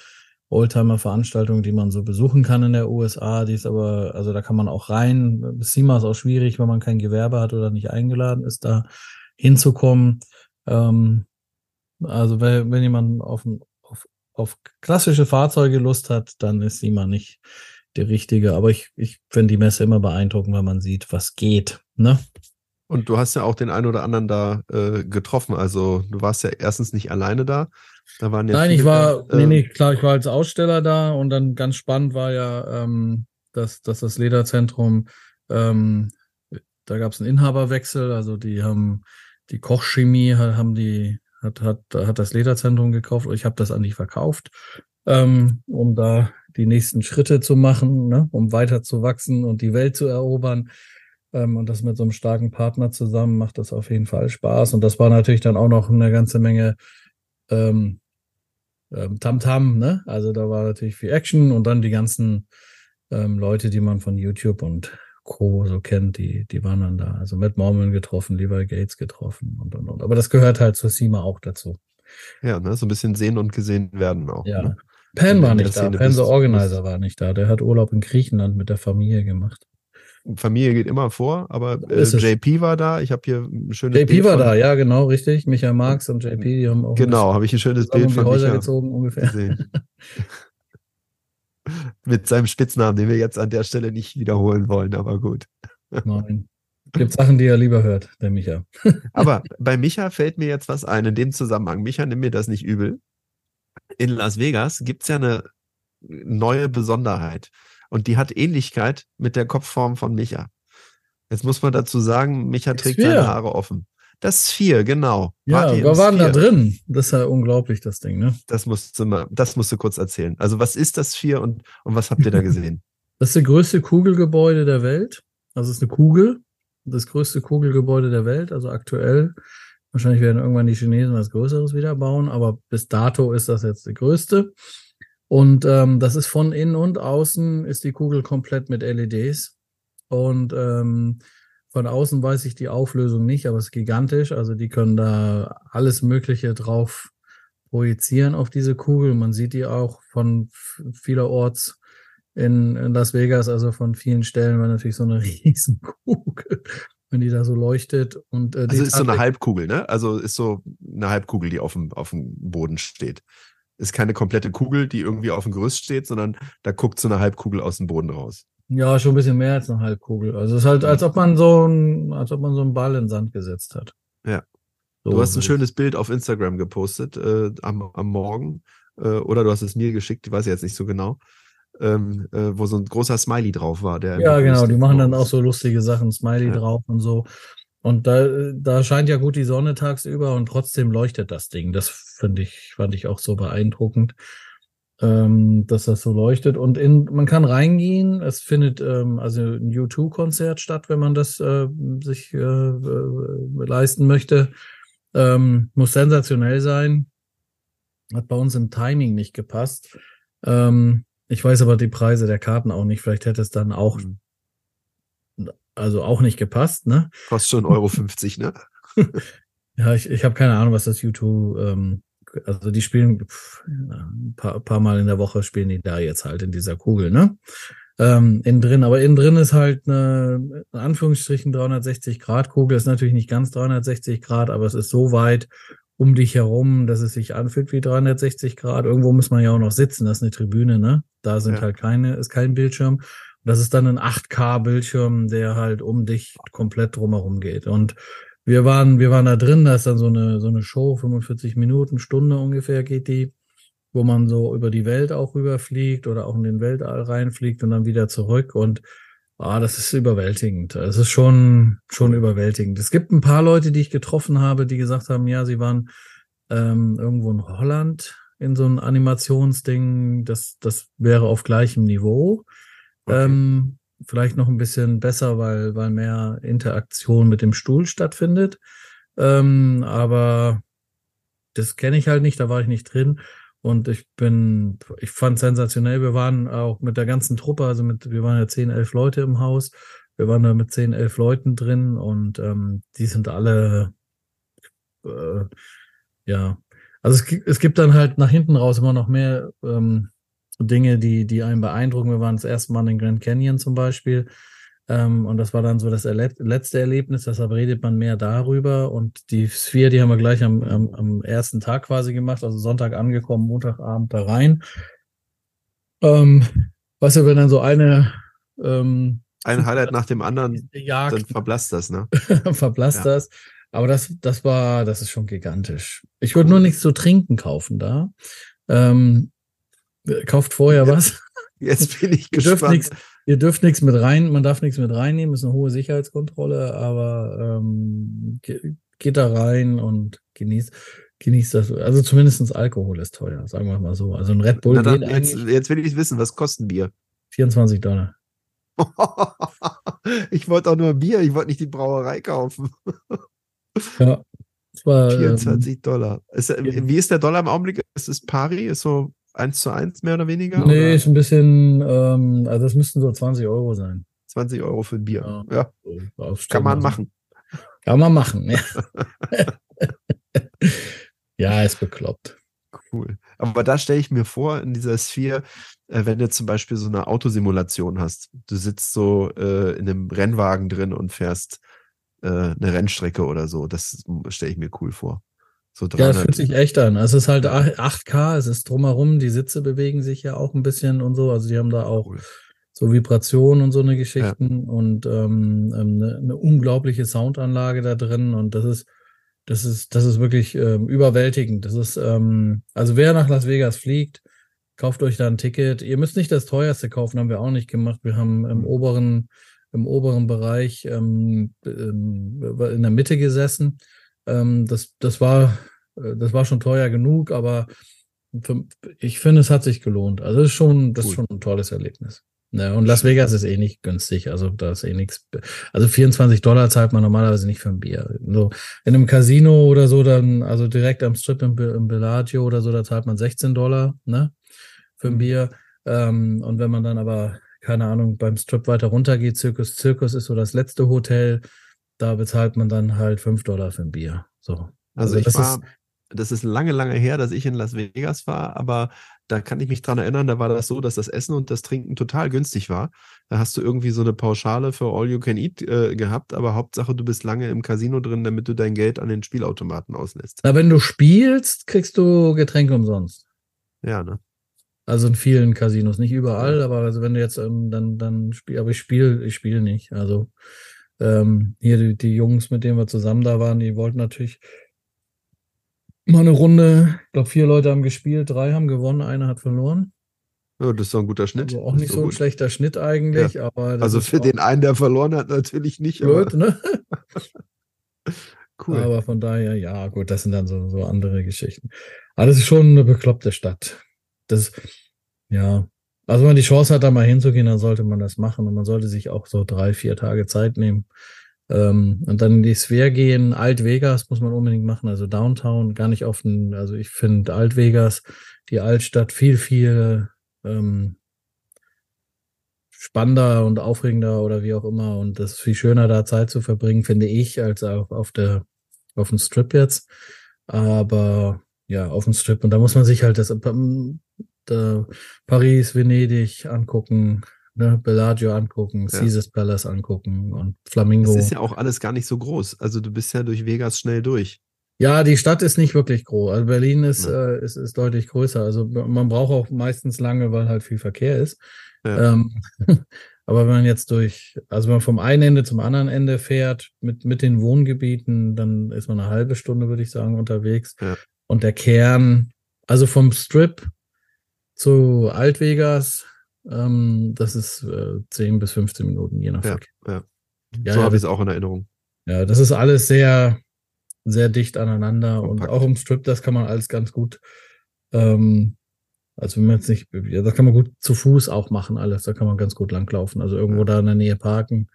Oldtimer-Veranstaltung, die man so besuchen kann in der USA. Die ist aber, also da kann man auch rein. SEMA ist auch schwierig, wenn man kein Gewerbe hat oder nicht eingeladen ist, da hinzukommen. Ähm, also wenn, wenn jemand auf, auf, auf klassische Fahrzeuge Lust hat, dann ist SEMA nicht die richtige. Aber ich, ich finde die Messe immer beeindruckend, wenn man sieht, was geht. Ne? Und du hast ja auch den einen oder anderen da äh, getroffen. Also du warst ja erstens nicht alleine da. Da waren ja Nein, ich war, äh, nee, nee, klar, ich war als Aussteller da und dann ganz spannend war ja, ähm, dass, dass das Lederzentrum, ähm, da gab es einen Inhaberwechsel, also die haben die Kochchemie haben die, hat, hat, hat das Lederzentrum gekauft, ich habe das an die verkauft, ähm, um da die nächsten Schritte zu machen, ne, um weiter zu wachsen und die Welt zu erobern. Ähm, und das mit so einem starken Partner zusammen macht das auf jeden Fall Spaß. Und das war natürlich dann auch noch eine ganze Menge ähm, ähm, Tamtam, ne? Also da war natürlich viel Action und dann die ganzen ähm, Leute, die man von YouTube und Co. so kennt, die, die waren dann da. Also Matt Mormon getroffen, Levi Gates getroffen und und und. Aber das gehört halt zur SEMA auch dazu. Ja, ne? so ein bisschen sehen und gesehen werden auch. Ja. Ne? Pan war nicht da, Pan, the Organizer, war nicht da. Der hat Urlaub in Griechenland mit der Familie gemacht. Familie geht immer vor, aber äh, JP war da. Ich habe hier ein schönes JP Bild war da, ja, genau, richtig. Michael Marx und JP, die haben auch. Genau, habe ich ein schönes Bild von Häuser gezogen ungefähr. Mit seinem Spitznamen, den wir jetzt an der Stelle nicht wiederholen wollen, aber gut. Nein. Gibt Sachen, die er lieber hört, der Micha. aber bei Micha fällt mir jetzt was ein in dem Zusammenhang. Micha, nimm mir das nicht übel. In Las Vegas gibt es ja eine neue Besonderheit. Und die hat Ähnlichkeit mit der Kopfform von Micha. Jetzt muss man dazu sagen, Micha trägt seine Haare offen. Das Sphere, genau. Ja, Party wir waren da drin. Das ist ja unglaublich, das Ding, ne? Das musst du mal, das musst du kurz erzählen. Also, was ist das Sphere und, und was habt ihr da gesehen? das ist das größte Kugelgebäude der Welt. Also, es ist eine Kugel. Das größte Kugelgebäude der Welt. Also, aktuell. Wahrscheinlich werden irgendwann die Chinesen was Größeres wieder bauen, aber bis dato ist das jetzt die größte. Und ähm, das ist von innen und außen ist die Kugel komplett mit LEDs. Und ähm, von außen weiß ich die Auflösung nicht, aber es ist gigantisch. Also die können da alles Mögliche drauf projizieren auf diese Kugel. Man sieht die auch von vielerorts in, in Las Vegas, also von vielen Stellen, war natürlich so eine riesen Kugel, wenn die da so leuchtet. Und, äh, also ist so eine Halbkugel, ne? Also ist so eine Halbkugel, die auf dem, auf dem Boden steht ist keine komplette Kugel, die irgendwie auf dem Gerüst steht, sondern da guckt so eine Halbkugel aus dem Boden raus. Ja, schon ein bisschen mehr als eine Halbkugel. Also es ist halt, als ob man so ein, als ob man so einen Ball in Sand gesetzt hat. Ja. So du hast ein schönes Bild auf Instagram gepostet äh, am, am Morgen. Äh, oder du hast es mir geschickt, ich weiß jetzt nicht so genau. Ähm, äh, wo so ein großer Smiley drauf war. Der ja, genau, die machen dann auch so lustige Sachen, Smiley ja. drauf und so. Und da, da scheint ja gut die Sonne tagsüber und trotzdem leuchtet das Ding. Das finde ich, fand ich auch so beeindruckend, ähm, dass das so leuchtet. Und in, man kann reingehen. Es findet ähm, also ein U2-Konzert statt, wenn man das äh, sich äh, äh, leisten möchte. Ähm, muss sensationell sein. Hat bei uns im Timing nicht gepasst. Ähm, ich weiß aber die Preise der Karten auch nicht. Vielleicht hätte es dann auch mhm also auch nicht gepasst, ne? Kostet schon Euro 50, ne? ja, ich, ich habe keine Ahnung, was das YouTube, ähm, also die spielen pff, ein paar, paar Mal in der Woche spielen die da jetzt halt in dieser Kugel, ne? Ähm, innen drin, aber innen drin ist halt eine, in Anführungsstrichen 360 Grad Kugel, ist natürlich nicht ganz 360 Grad, aber es ist so weit um dich herum, dass es sich anfühlt wie 360 Grad. Irgendwo muss man ja auch noch sitzen, das ist eine Tribüne, ne? Da sind ja. halt keine, ist kein Bildschirm. Das ist dann ein 8K-Bildschirm, der halt um dich komplett drumherum geht. Und wir waren, wir waren da drin, da ist dann so eine, so eine Show, 45 Minuten, Stunde ungefähr geht die, wo man so über die Welt auch rüberfliegt oder auch in den Weltall reinfliegt und dann wieder zurück. Und ah, das ist überwältigend. Es ist schon, schon überwältigend. Es gibt ein paar Leute, die ich getroffen habe, die gesagt haben, ja, sie waren ähm, irgendwo in Holland in so ein Animationsding. Das, das wäre auf gleichem Niveau. Ähm, vielleicht noch ein bisschen besser, weil, weil mehr Interaktion mit dem Stuhl stattfindet. Ähm, aber das kenne ich halt nicht, da war ich nicht drin. Und ich bin, ich fand sensationell. Wir waren auch mit der ganzen Truppe, also mit, wir waren ja zehn, elf Leute im Haus. Wir waren da mit zehn, elf Leuten drin und ähm, die sind alle, äh, ja. Also es, es gibt dann halt nach hinten raus immer noch mehr ähm, Dinge, die, die einen beeindrucken. Wir waren das erste Mal in Grand Canyon zum Beispiel. Ähm, und das war dann so das erle letzte Erlebnis, deshalb redet man mehr darüber. Und die Sphere, die haben wir gleich am, am, am ersten Tag quasi gemacht, also Sonntag angekommen, Montagabend da rein. Ähm, weißt du, wenn dann so eine ähm, ein Highlight nach dem anderen, Jagd, dann verblasst das, ne? verblasst ja. das. Aber das, das war, das ist schon gigantisch. Ich würde nur nichts zu trinken kaufen da. Ähm, Kauft vorher was. Jetzt bin ich gespannt. Ihr dürft nix, ihr dürft nichts mit rein, man darf nichts mit reinnehmen, ist eine hohe Sicherheitskontrolle, aber ähm, geht da rein und genießt. genießt das. Also zumindest Alkohol ist teuer, sagen wir mal so. Also ein Red Bull. Na jetzt, jetzt will ich wissen, was kosten Bier? 24 Dollar. ich wollte auch nur Bier, ich wollte nicht die Brauerei kaufen. ja. War, 24 ähm, Dollar. Ist, wie ist der Dollar im Augenblick? Ist es pari? Ist so 1 zu 1 mehr oder weniger? Nee, oder? ist ein bisschen, ähm, also das müssten so 20 Euro sein. 20 Euro für ein Bier. Ja. ja. Kann man machen. Kann man machen, ja. ja, ist bekloppt. Cool. Aber da stelle ich mir vor, in dieser Sphäre, äh, wenn du zum Beispiel so eine Autosimulation hast, du sitzt so äh, in einem Rennwagen drin und fährst äh, eine Rennstrecke oder so, das stelle ich mir cool vor. So ja, das fühlt sich echt an. Es ist halt 8K, es ist drumherum, die Sitze bewegen sich ja auch ein bisschen und so. Also die haben da auch cool. so Vibrationen und so eine Geschichten ja. und ähm, eine, eine, unglaubliche Soundanlage da drin und das ist das ist das ist wirklich ähm, überwältigend. Das ist ähm, also wer nach Las Vegas fliegt, kauft euch da ein Ticket. Ihr müsst nicht das teuerste kaufen, haben wir auch nicht gemacht. Wir haben im mhm. oberen im oberen Bereich ähm, ähm in der Mitte gesessen ähm, das, das, war, das war schon teuer genug, aber für, ich finde, es hat sich gelohnt. Also das ist schon, das cool. ist schon ein tolles Erlebnis. Ja, und Las Vegas ist eh nicht günstig, also da ist eh nichts. Also 24 Dollar zahlt man normalerweise nicht für ein Bier. So in einem Casino oder so, dann, also direkt am Strip im, im Bellagio oder so, da zahlt man 16 Dollar, ne? Für ein mhm. Bier. Ähm, und wenn man dann aber, keine Ahnung, beim Strip weiter runter geht, Zirkus, Zirkus ist so das letzte Hotel, da bezahlt man dann halt 5 Dollar für ein Bier. So. Also, also ich war, ist, das ist lange, lange her, dass ich in Las Vegas war, aber da kann ich mich dran erinnern, da war das so, dass das Essen und das Trinken total günstig war. Da hast du irgendwie so eine Pauschale für All You Can Eat äh, gehabt, aber Hauptsache du bist lange im Casino drin, damit du dein Geld an den Spielautomaten auslässt. Na, wenn du spielst, kriegst du Getränke umsonst. Ja, ne? Also in vielen Casinos, nicht überall, aber also wenn du jetzt ähm, dann dann spiel, aber ich spiele ich spiele nicht. Also ähm, hier die, die Jungs, mit denen wir zusammen da waren, die wollten natürlich mal eine Runde. Ich glaube, vier Leute haben gespielt, drei haben gewonnen, einer hat verloren. Ja, das ist doch ein guter Schnitt. Also auch nicht so, so ein schlechter Schnitt eigentlich, ja. aber. also für den einen, der verloren hat, natürlich nicht. Blöd, ne? cool. Aber von daher, ja, gut, das sind dann so, so andere Geschichten. Aber das ist schon eine bekloppte Stadt. Das, ja, also wenn man die Chance hat, da mal hinzugehen, dann sollte man das machen und man sollte sich auch so drei, vier Tage Zeit nehmen. Ähm, und dann in die Sphere gehen. Alt Vegas muss man unbedingt machen, also Downtown, gar nicht auf den, also ich finde Alt Vegas, die Altstadt viel, viel ähm, spannender und aufregender oder wie auch immer. Und das ist viel schöner, da Zeit zu verbringen, finde ich, als auf, auf der, auf dem Strip jetzt. Aber ja, auf dem Strip. Und da muss man sich halt das äh, Paris, Venedig angucken, ne, Bellagio angucken, ja. Caesars Palace angucken und Flamingo. Das ist ja auch alles gar nicht so groß. Also du bist ja durch Vegas schnell durch. Ja, die Stadt ist nicht wirklich groß. Also Berlin ist, ja. äh, ist, ist deutlich größer. Also man braucht auch meistens lange, weil halt viel Verkehr ist. Ja. Ähm, aber wenn man jetzt durch, also wenn man vom einen Ende zum anderen Ende fährt mit, mit den Wohngebieten, dann ist man eine halbe Stunde, würde ich sagen, unterwegs. Und der Kern, also vom Strip zu Altvegas, ähm, das ist äh, 10 bis 15 Minuten, je nach ja, Verkehr. Ja. ja so habe ich es auch in Erinnerung. Ja, das ist alles sehr, sehr dicht aneinander Kompakt. und auch im Strip, das kann man alles ganz gut, ähm, also wenn man jetzt nicht, ja, das kann man gut zu Fuß auch machen, alles, da kann man ganz gut langlaufen, also irgendwo ja. da in der Nähe parken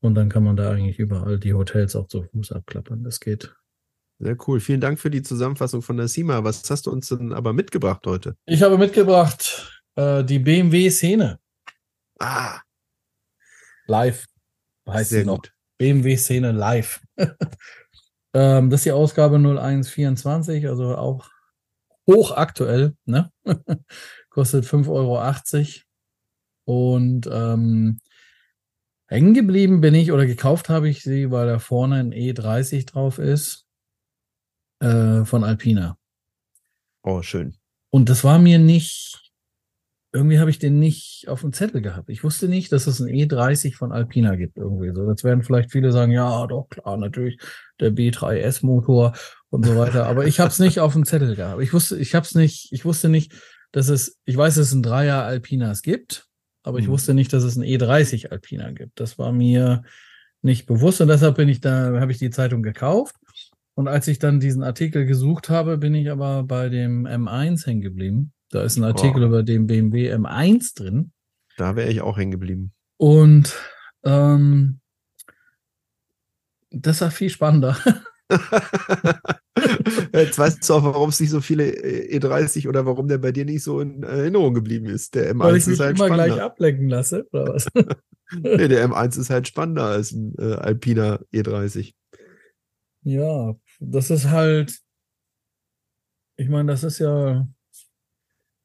und dann kann man da eigentlich überall die Hotels auch zu Fuß abklappern, das geht. Sehr cool. Vielen Dank für die Zusammenfassung von der SIMA. Was hast du uns denn aber mitgebracht heute? Ich habe mitgebracht äh, die BMW-Szene. Ah. Live heißt Sehr sie noch. BMW-Szene live. ähm, das ist die Ausgabe 0124, also auch hochaktuell. Ne? Kostet 5,80 Euro. Und ähm, hängen geblieben bin ich oder gekauft habe ich sie, weil da vorne ein E30 drauf ist äh, von Alpina. Oh, schön. Und das war mir nicht, irgendwie habe ich den nicht auf dem Zettel gehabt. Ich wusste nicht, dass es ein E30 von Alpina gibt irgendwie so. Jetzt werden vielleicht viele sagen, ja, doch klar, natürlich der B3S Motor und so weiter. Aber ich habe es nicht auf dem Zettel gehabt. Ich wusste, ich habe es nicht, ich wusste nicht, dass es, ich weiß, dass es ein Dreier Alpinas gibt, aber ich mhm. wusste nicht, dass es ein E30 Alpina gibt. Das war mir nicht bewusst und deshalb bin ich da, habe ich die Zeitung gekauft Und als ich dann diesen Artikel gesucht habe, bin ich aber bei dem M1 hängen geblieben. Da ist ein Artikel oh. über den BMW M1 drin. Da wäre ich auch hängen geblieben. Und ähm, das war viel spannender. Jetzt weißt du auch, warum es nicht so viele E30 oder warum der bei dir nicht so in Erinnerung geblieben ist. Der M1 Weil ich mich ist halt immer spannender. gleich ablenken lasse, oder was? nee, der M1 ist halt spannender als ein äh, Alpina E30. Ja, das ist halt, ich meine, das ist ja,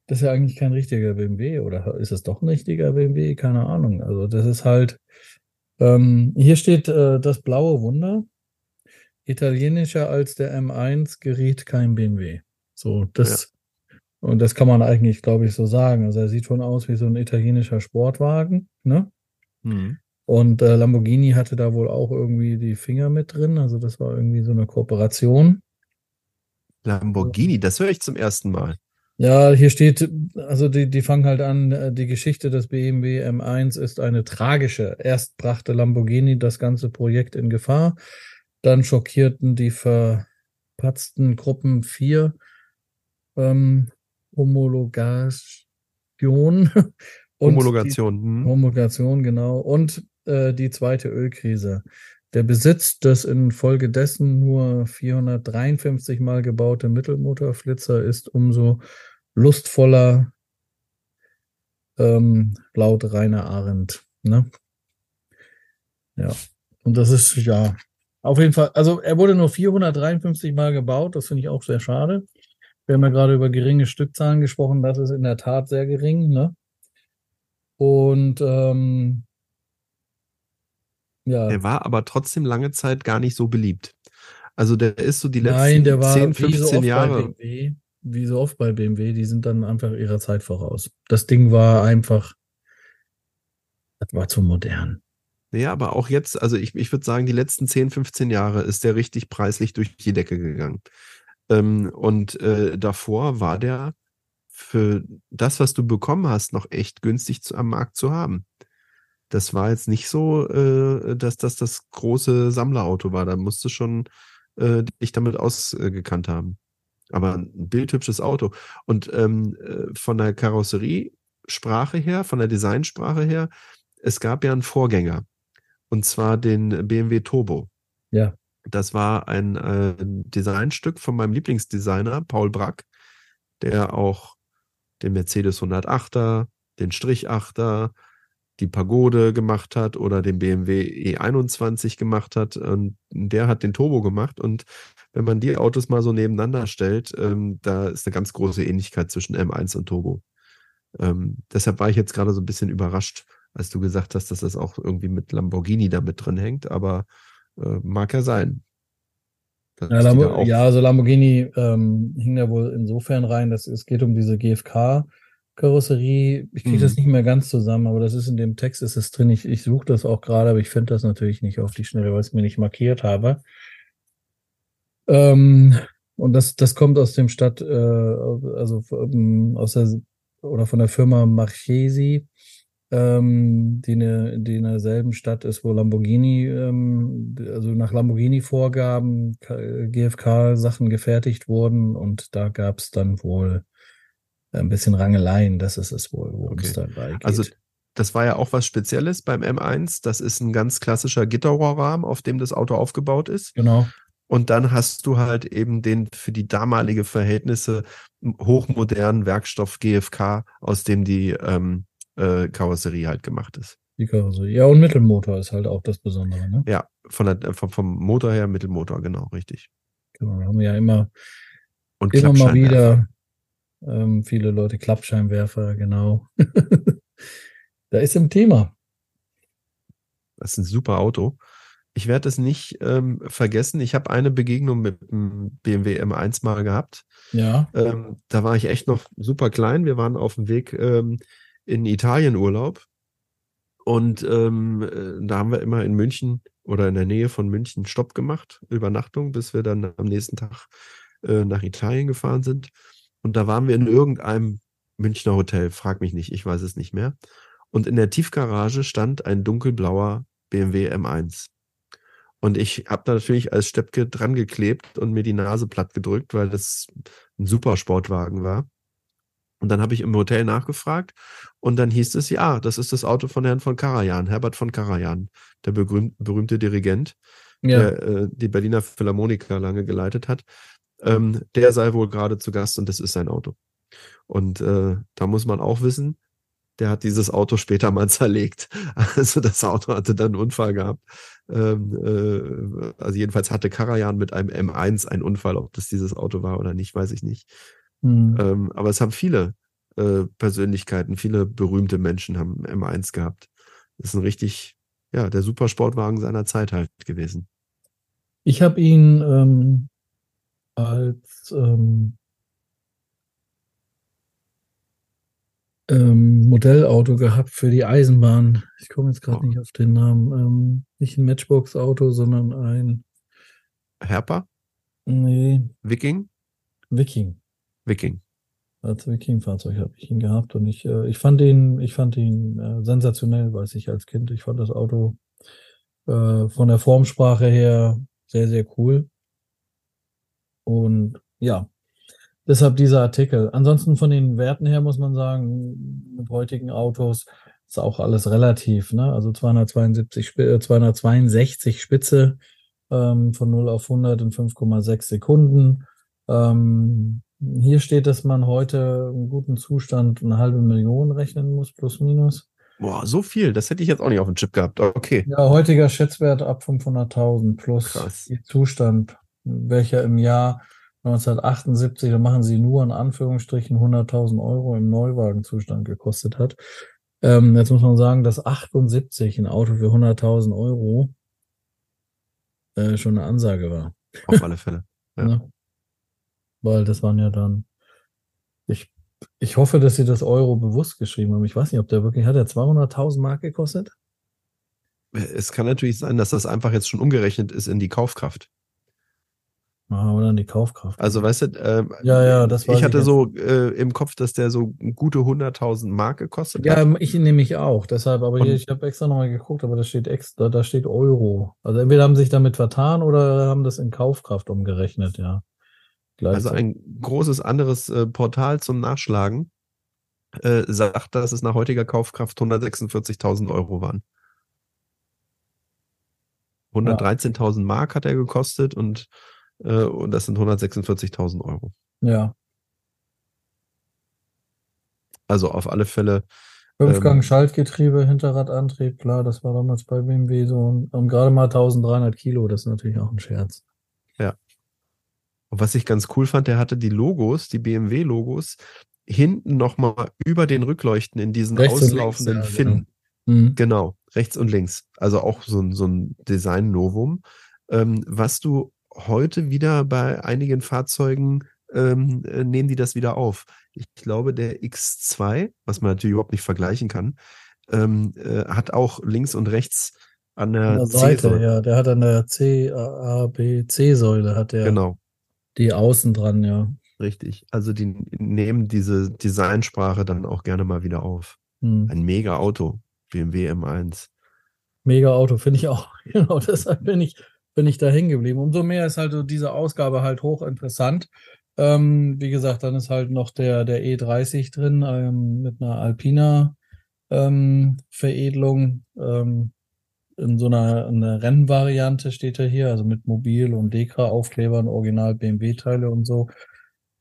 das ist ja eigentlich kein richtiger BMW, oder ist es doch ein richtiger BMW? Keine Ahnung. Also das ist halt, ähm, hier steht äh, das blaue Wunder. Italienischer als der M1 geriet kein BMW. So, das, ja. und das kann man eigentlich, glaube ich, so sagen. Also er sieht schon aus wie so ein italienischer Sportwagen, ne? Mhm. Und äh, Lamborghini hatte da wohl auch irgendwie die Finger mit drin. Also das war irgendwie so eine Kooperation. Lamborghini, das höre ich zum ersten Mal. Ja, hier steht, also die, die fangen halt an, äh, die Geschichte des BMW M1 ist eine tragische. Erst brachte Lamborghini das ganze Projekt in Gefahr, dann schockierten die verpatzten Gruppen vier ähm, Homologation. Homologation. Die, hm. Homologation, genau. Und äh, die zweite Ölkrise. Der Besitz des infolgedessen nur 453 Mal gebaute Mittelmotorflitzer ist umso lustvoller, ähm, laut Rainer Arendt. Ne? Ja, und das ist ja auf jeden Fall, also er wurde nur 453 Mal gebaut, das finde ich auch sehr schade. Wir haben ja gerade über geringe Stückzahlen gesprochen, das ist in der Tat sehr gering. Ne? Und ähm, ja. Der war aber trotzdem lange Zeit gar nicht so beliebt. Also der ist so die letzten Nein, der war 10, 15 so Jahre. Wie so oft bei BMW, die sind dann einfach ihrer Zeit voraus. Das Ding war einfach, das war zu modern. Ja, aber auch jetzt, also ich, ich würde sagen, die letzten 10, 15 Jahre ist der richtig preislich durch die Decke gegangen. Ähm, und äh, davor war der für das, was du bekommen hast, noch echt günstig zu, am Markt zu haben das war jetzt nicht so, äh, dass das das große Sammlerauto war. Da musst du schon äh, dich damit ausgekannt haben. Aber ein bildhübsches Auto. Und ähm, äh, von der Karosseriesprache her, von der Designsprache her, es gab ja einen Vorgänger. Und zwar den BMW Turbo. Ja. Das war ein äh, Designstück von meinem Lieblingsdesigner, Paul Brack, der auch den Mercedes 108er, den Strich 8er, die Pagode gemacht hat oder den BMW E21 gemacht hat. Und der hat den Turbo gemacht. Und wenn man die Autos mal so nebeneinander stellt, ähm, da ist eine ganz große Ähnlichkeit zwischen M1 und Turbo. Ähm, deshalb war ich jetzt gerade so ein bisschen überrascht, als du gesagt hast, dass das auch irgendwie mit Lamborghini da mit drin hängt. Aber äh, mag ja sein. Ja, Lambo ja, also Lamborghini ähm, hing da wohl insofern rein, dass es geht um diese GFK. Karosserie, ich kriege mhm. das nicht mehr ganz zusammen, aber das ist in dem Text ist es drin. Ich, ich suche das auch gerade, aber ich finde das natürlich nicht auf die Schnelle, weil ich es mir nicht markiert habe. Ähm, und das, das kommt aus dem Stadt, äh, also ähm, aus der oder von der Firma Marchesi, ähm, die, eine, die in derselben Stadt ist, wo Lamborghini, ähm, also nach Lamborghini-Vorgaben GFK-Sachen gefertigt wurden und da gab es dann wohl ein bisschen Rangeleien, das ist es wohl, worum okay. es dabei geht. Also das war ja auch was Spezielles beim M1. Das ist ein ganz klassischer Gitterrohrrahmen, auf dem das Auto aufgebaut ist. Genau. Und dann hast du halt eben den für die damalige Verhältnisse hochmodernen Werkstoff GFK, aus dem die ähm, äh, Karosserie halt gemacht ist. Die Karosserie. Ja, und Mittelmotor ist halt auch das Besondere, ne? Ja, von der, vom, vom Motor her Mittelmotor, genau, richtig. Genau, haben wir ja immer, und immer mal wieder ähm, viele Leute Klappscheinwerfer, genau. da ist im Thema. Das ist ein super Auto. Ich werde es nicht ähm, vergessen. Ich habe eine Begegnung mit dem BMW M1 mal gehabt. Ja. Ähm, da war ich echt noch super klein. Wir waren auf dem Weg ähm, in Italien Urlaub. Und ähm, äh, da haben wir immer in München oder in der Nähe von München Stopp gemacht, Übernachtung, bis wir dann am nächsten Tag äh, nach Italien gefahren sind. Und da waren wir in irgendeinem Münchner Hotel, frag mich nicht, ich weiß es nicht mehr. Und in der Tiefgarage stand ein dunkelblauer BMW M1. Und ich habe natürlich als Steppke dran geklebt und mir die Nase platt gedrückt, weil das ein super Sportwagen war. Und dann habe ich im Hotel nachgefragt und dann hieß es, ja, das ist das Auto von Herrn von Karajan, Herbert von Karajan, der berühmt, berühmte Dirigent, ja. der äh, die Berliner Philharmoniker lange geleitet hat. Ähm, der sei wohl gerade zu Gast und das ist sein Auto. Und äh, da muss man auch wissen, der hat dieses Auto später mal zerlegt. Also das Auto hatte dann einen Unfall gehabt. Ähm, äh, also jedenfalls hatte Karajan mit einem M1 einen Unfall. Ob das dieses Auto war oder nicht, weiß ich nicht. Mhm. Ähm, aber es haben viele äh, Persönlichkeiten, viele berühmte Menschen haben M1 gehabt. Das ist ein richtig, ja, der Supersportwagen seiner Zeit halt gewesen. Ich habe ihn ähm, als ähm, ähm, Modellauto gehabt für die Eisenbahn. Ich komme jetzt gerade oh. nicht auf den Namen. Ähm, nicht ein Matchbox-Auto, sondern ein Herper? Nee. Viking? Viking. Viking. Als Viking-Fahrzeug habe ich ihn gehabt und ich, äh, ich fand ihn, ich fand ihn äh, sensationell, weiß ich als Kind. Ich fand das Auto äh, von der Formsprache her sehr, sehr cool. Und ja, deshalb dieser Artikel. Ansonsten von den Werten her muss man sagen, mit heutigen Autos ist auch alles relativ. Ne? Also 272, 262 Spitze ähm, von 0 auf 100 in 5,6 Sekunden. Ähm, hier steht, dass man heute im guten Zustand eine halbe Million rechnen muss, plus minus. Boah, so viel. Das hätte ich jetzt auch nicht auf dem Chip gehabt. Okay. Ja, heutiger Schätzwert ab 500.000 plus Krass. Zustand, welcher im Jahr 1978, da machen sie nur in Anführungsstrichen 100.000 Euro im Neuwagenzustand gekostet hat. Ähm, jetzt muss man sagen, dass 78 ein Auto für 100.000 Euro äh, schon eine Ansage war. Auf alle Fälle. Ja. Ne? Weil das waren ja dann, ich ich hoffe, dass sie das Euro bewusst geschrieben haben. Ich weiß nicht, ob der wirklich, hat er 200.000 Mark gekostet? Es kann natürlich sein, dass das einfach jetzt schon umgerechnet ist in die Kaufkraft. Ah, oder in die Kaufkraft. Also, weißt du, äh, ja, ja, das war ich hatte so äh, im Kopf, dass der so gute 100.000 Mark gekostet ja, hat. Ja, ich nehme ich auch. Deshalb, aber hier, ich habe extra nochmal geguckt, aber da steht extra, da steht Euro. Also entweder haben sie sich damit vertan oder haben das in Kaufkraft umgerechnet, ja. Also ein großes anderes äh, Portal zum Nachschlagen äh, sagt, dass es nach heutiger Kaufkraft 146.000 Euro waren. 113.000 ja. Mark hat er gekostet und, äh, und das sind 146.000 Euro. Ja. Also auf alle Fälle. Fünfgang ähm, Schaltgetriebe, Hinterradantrieb, klar, das war damals bei BMW so. Und, und gerade mal 1300 Kilo, das ist natürlich auch ein Scherz. Ja. Und was ich ganz cool fand, der hatte die Logos, die BMW-Logos, hinten nochmal über den Rückleuchten in diesen rechts auslaufenden links, ja, Finnen. Genau. Mhm. genau. rechts und links. Also auch so ein, so ein Design-Novum, ähm, was du heute wieder bei einigen Fahrzeugen ähm, äh, nehmen die das wieder auf. Ich glaube, der X2, was man natürlich überhaupt nicht vergleichen kann, ähm, äh, hat auch links und rechts an der, an der Seite, ja, der hat an der C, A, B, C-Säule hat der. Genau. Die außen dran, ja. Richtig. Also die nehmen diese Designsprache dann auch gerne mal wieder auf. Hm. Ein mega Auto, BMW M1. Mega Auto, finde ich auch. Genau, deshalb bin ich, bin ich da hängen geblieben. Umso mehr ist halt so diese Ausgabe halt hochinteressant. Ähm, wie gesagt, dann ist halt noch der, der E30 drin ähm, mit einer Alpina ähm, Veredelung. Ähm, in so einer, einer Rennvariante steht er hier, also mit Mobil- und Dekra-Aufklebern, Original BMW-Teile und so.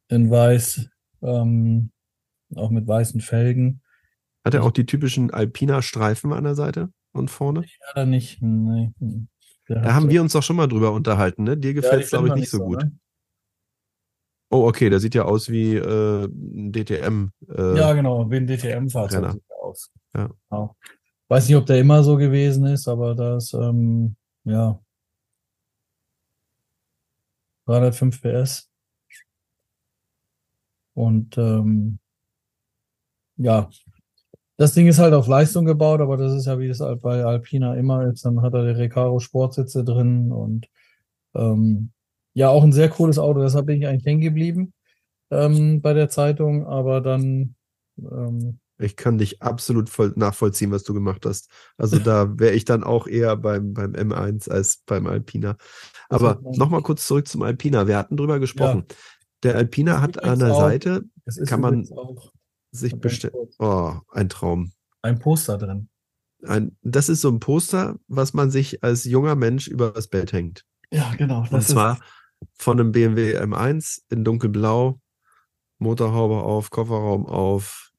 In weiß, ähm, auch mit weißen Felgen. Hat er auch die typischen Alpina-Streifen an der Seite und vorne? Ja, da nicht. Nee. Da haben so wir uns doch schon mal drüber unterhalten, ne? Dir gefällt es, ja, glaube ich, nicht so gut. Ne? Oh, okay, der sieht ja aus wie äh, ein DTM. Äh, ja, genau, wie ein DTM-Fahrzeug sieht er aus. Ja. Genau. Weiß nicht, ob der immer so gewesen ist, aber das, ähm, ja. 305 PS. Und ähm, ja, das Ding ist halt auf Leistung gebaut, aber das ist ja wie das halt bei Alpina immer ist. Dann hat er die Recaro Sportsitze drin und ähm, ja, auch ein sehr cooles Auto. Deshalb bin ich eigentlich hängen geblieben ähm, bei der Zeitung, aber dann ähm, Ich kann dich absolut voll nachvollziehen, was du gemacht hast. Also da wäre ich dann auch eher beim, beim M1 als beim Alpina. Aber nochmal kurz zurück zum Alpina. Wir hatten drüber gesprochen. Ja. Der Alpina hat an der auch, Seite, kann man sich bestellen. Oh, ein Traum. Ein Poster drin. Ein, das ist so ein Poster, was man sich als junger Mensch über das Bett hängt. Ja, genau. Und zwar von einem BMW M1 in dunkelblau, Motorhaube auf, Kofferraum auf,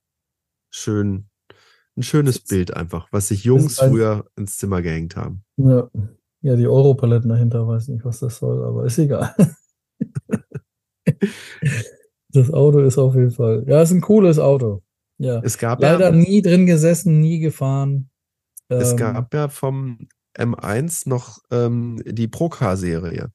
schön, ein schönes Bild einfach, was sich Jungs ein, früher ins Zimmer gehängt haben. Ja, ja die Europaletten dahinter, weiß nicht, was das soll, aber ist egal. das Auto ist auf jeden Fall, ja, ist ein cooles Auto. Ja. Es gab leider ja, nie drin gesessen, nie gefahren. Es ähm, gab ja vom M1 noch ähm, die Procar-Serie.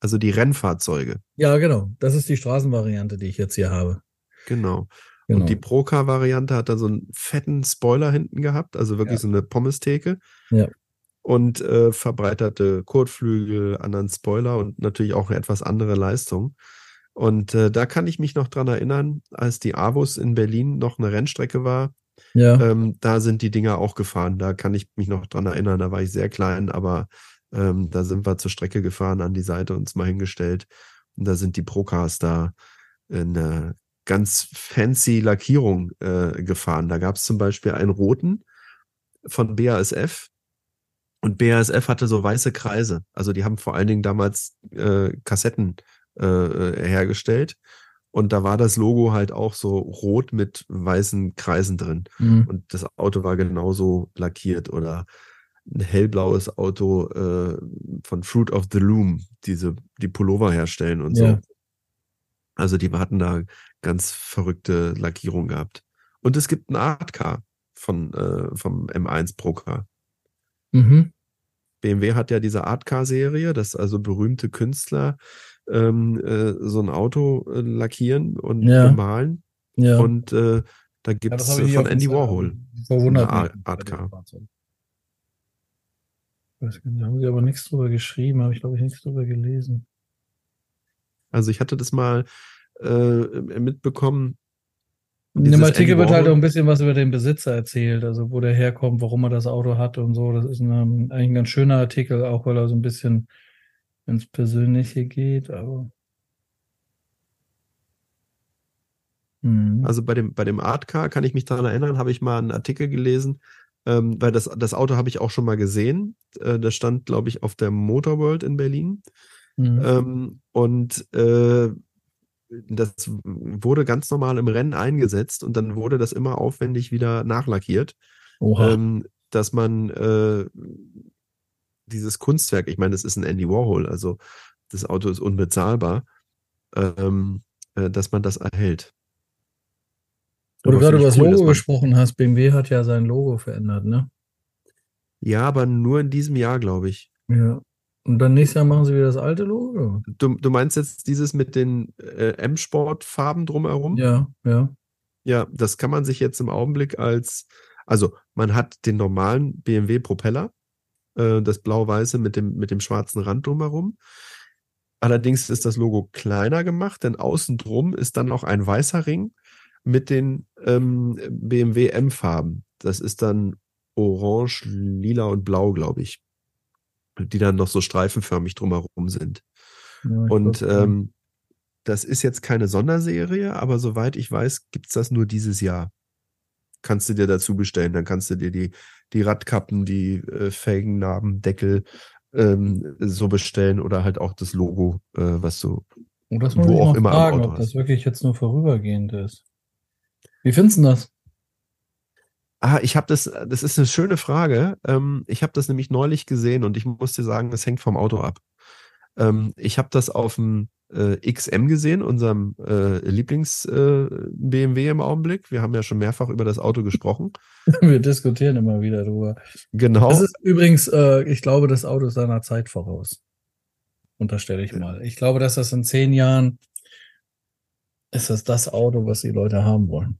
Also die Rennfahrzeuge. Ja, genau. Das ist die Straßenvariante, die ich jetzt hier habe. Genau. genau. Und die Procar-Variante hat da so einen fetten Spoiler hinten gehabt, also wirklich ja. so eine Pommestheke. Ja. Und äh, verbreiterte Kotflügel, anderen Spoiler und natürlich auch eine etwas andere Leistung. Und äh, da kann ich mich noch dran erinnern, als die Avus in Berlin noch eine Rennstrecke war. Ja. Ähm, da sind die Dinger auch gefahren. Da kann ich mich noch dran erinnern. Da war ich sehr klein, aber ähm, da sind wir zur Strecke gefahren, an die Seite uns mal hingestellt. Und da sind die Procars da in eine ganz fancy Lackierung äh, gefahren. Da gab es zum Beispiel einen roten von BASF. Und BASF hatte so weiße Kreise. Also die haben vor allen Dingen damals äh, Kassetten äh, äh, hergestellt. Und da war das Logo halt auch so rot mit weißen Kreisen drin. Mhm. Und das Auto war genauso lackiert oder ein hellblaues Auto äh, von Fruit of the Loom, diese, die Pullover herstellen und ja. so. Also die hatten da ganz verrückte Lackierung gehabt. Und es gibt ein Art Car von, äh, vom M1 Pro Car. Mhm. BMW hat ja diese Art Car Serie, dass also berühmte Künstler ähm, äh, so ein Auto äh, lackieren und ja. bemalen. Ja. Und äh, da gibt es ja, von Andy Warhol eine Art Car. Nicht, haben sie aber nichts drüber geschrieben, habe ich glaube ich nichts drüber gelesen. Also ich hatte das mal äh, mitbekommen. In dem Artikel wird halt auch ein bisschen was über den Besitzer erzählt, also wo der herkommt, warum er das Auto hat und so. Das ist ein, eigentlich ein ganz schöner Artikel, auch weil er so ein bisschen ins Persönliche geht, aber. Hm. Also bei dem, bei dem Art Car kann ich mich daran erinnern, habe ich mal einen Artikel gelesen, ähm, weil das, das Auto habe ich auch schon mal gesehen. Äh, das stand, glaube ich, auf der Motorworld in Berlin. Mhm. Ähm, und äh, das wurde ganz normal im Rennen eingesetzt und dann wurde das immer aufwendig wieder nachlackiert. Ähm, dass man äh, dieses Kunstwerk, ich meine, das ist ein Andy Warhol, also das Auto ist unbezahlbar, ähm, äh, dass man das erhält. Wo du gerade über das cool, Logo gesprochen hast, BMW hat ja sein Logo verändert, ne? Ja, aber nur in diesem Jahr, glaube ich. Ja. Und dann nächstes Jahr machen sie wieder das alte Logo? Du, du meinst jetzt dieses mit den äh, M-Sport-Farben drumherum? Ja, ja. Ja, das kann man sich jetzt im Augenblick als, also man hat den normalen BMW-Propeller, äh, das blau-weiße mit dem, mit dem schwarzen Rand drumherum. Allerdings ist das Logo kleiner gemacht, denn außen drum ist dann noch ein weißer Ring mit den ähm, BMW M-Farben. Das ist dann orange, lila und blau, glaube ich. Die dann noch so streifenförmig drumherum sind. Ja, und ähm, das ist jetzt keine Sonderserie, aber soweit ich weiß, gibt es das nur dieses Jahr. Kannst du dir dazu bestellen. Dann kannst du dir die, die Radkappen, die äh, Felgennarben, Deckel ähm, so bestellen oder halt auch das Logo, äh, was du und das wo auch immer fragen, ob das wirklich jetzt nur vorübergehend ist. Wie findest du das? Ah, ich habe das, das ist eine schöne Frage. Ähm, ich habe das nämlich neulich gesehen und ich muss dir sagen, es hängt vom Auto ab. Ähm, ich habe das auf dem äh, XM gesehen, unserem äh, Lieblings-BMW äh, im Augenblick. Wir haben ja schon mehrfach über das Auto gesprochen. Wir diskutieren immer wieder drüber. Genau. Das ist übrigens, äh, ich glaube, das Auto ist seiner Zeit voraus. Unterstelle ich mal. Ich glaube, dass das in zehn Jahren ist das das Auto, was die Leute haben wollen.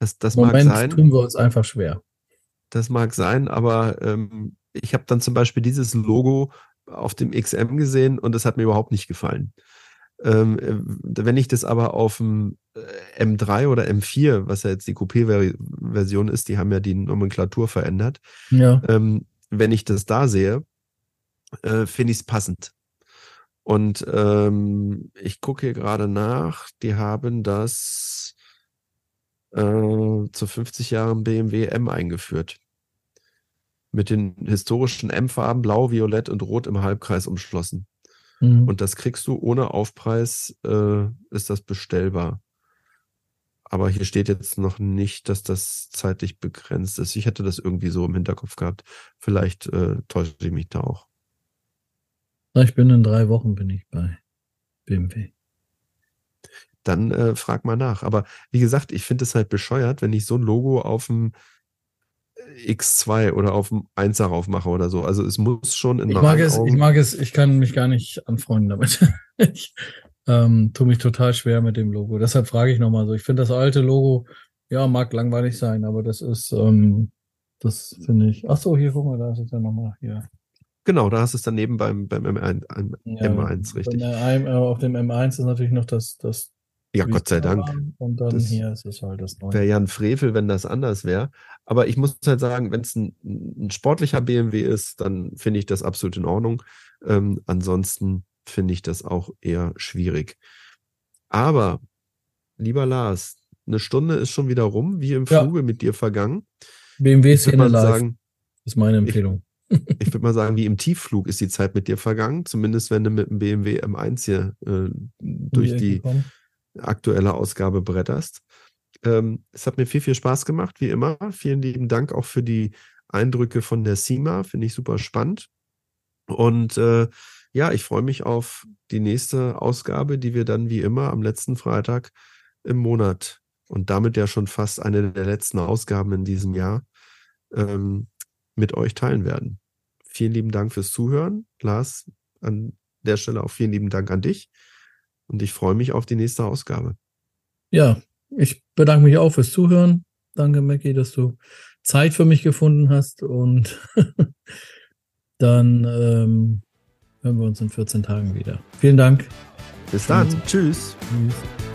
Das, das Moment mag sein. tun wir uns einfach schwer. Das mag sein, aber ähm, ich habe dann zum Beispiel dieses Logo auf dem XM gesehen und das hat mir überhaupt nicht gefallen. Ähm, äh, wenn ich das aber auf dem äh, M3 oder M4, was ja jetzt die Coupé-Version ist, die haben ja die Nomenklatur verändert. Ja. Ähm, wenn ich das da sehe, äh, finde ich es passend. Und ähm, ich gucke hier gerade nach, die haben das äh, zu 50 Jahren BMW M eingeführt. Mit den historischen M-Farben Blau, Violett und Rot im Halbkreis umschlossen. Mhm. Und das kriegst du ohne Aufpreis, äh, ist das bestellbar. Aber hier steht jetzt noch nicht, dass das zeitlich begrenzt ist. Ich hätte das irgendwie so im Hinterkopf gehabt. Vielleicht äh, täusche ich mich da auch. Ich bin in drei Wochen bin ich bei BMW. Dann äh, frag mal nach. Aber wie gesagt, ich finde es halt bescheuert, wenn ich so ein Logo auf dem X2 oder auf dem 1 darauf mache oder so. Also es muss schon in ich mag es, Augen Ich mag es, ich kann mich gar nicht anfreunden damit. ich ähm, tue mich total schwer mit dem Logo. Deshalb frage ich nochmal so. Ich finde das alte Logo, ja, mag langweilig sein, aber das ist, ähm, das finde ich. Ach so, hier, guck mal, da ist es ja nochmal hier. Genau, da hast du es daneben beim, beim M1, ja, M1 richtig. M1, äh, auf dem M1 ist natürlich noch das, das ja, Gott sei Dank. Und dann das hier ist es halt das neue. Wäre ja ein Frevel, wenn das anders wäre. Aber ich muss halt sagen, wenn es ein, ein, sportlicher BMW ist, dann finde ich das absolut in Ordnung. Ähm, ansonsten finde ich das auch eher schwierig. Aber, lieber Lars, eine Stunde ist schon wieder rum, wie im Fluge ja. mit dir vergangen. BMW-Szene live. Sagen, ist meine Empfehlung. Ich, ich würde mal sagen, wie im Tiefflug ist die Zeit mit dir vergangen, zumindest wenn du mit dem BMW M1 hier äh, durch die, die aktuelle Ausgabe bretterst. Ähm, es hat mir viel, viel Spaß gemacht, wie immer. Vielen lieben Dank auch für die Eindrücke von der SIMA. Finde ich super spannend. Und äh, ja, ich freue mich auf die nächste Ausgabe, die wir dann wie immer am letzten Freitag im Monat und damit ja schon fast eine der letzten Ausgaben in diesem Jahr ähm, mit euch teilen werden. Vielen lieben Dank fürs Zuhören. Lars, an der Stelle auch vielen lieben Dank an dich. Und ich freue mich auf die nächste Ausgabe. Ja, ich bedanke mich auch fürs Zuhören. Danke, Mackie, dass du Zeit für mich gefunden hast. Und dann ähm, hören wir uns in 14 Tagen wieder. Vielen Dank. Bis dann. Tschüss. Tschüss.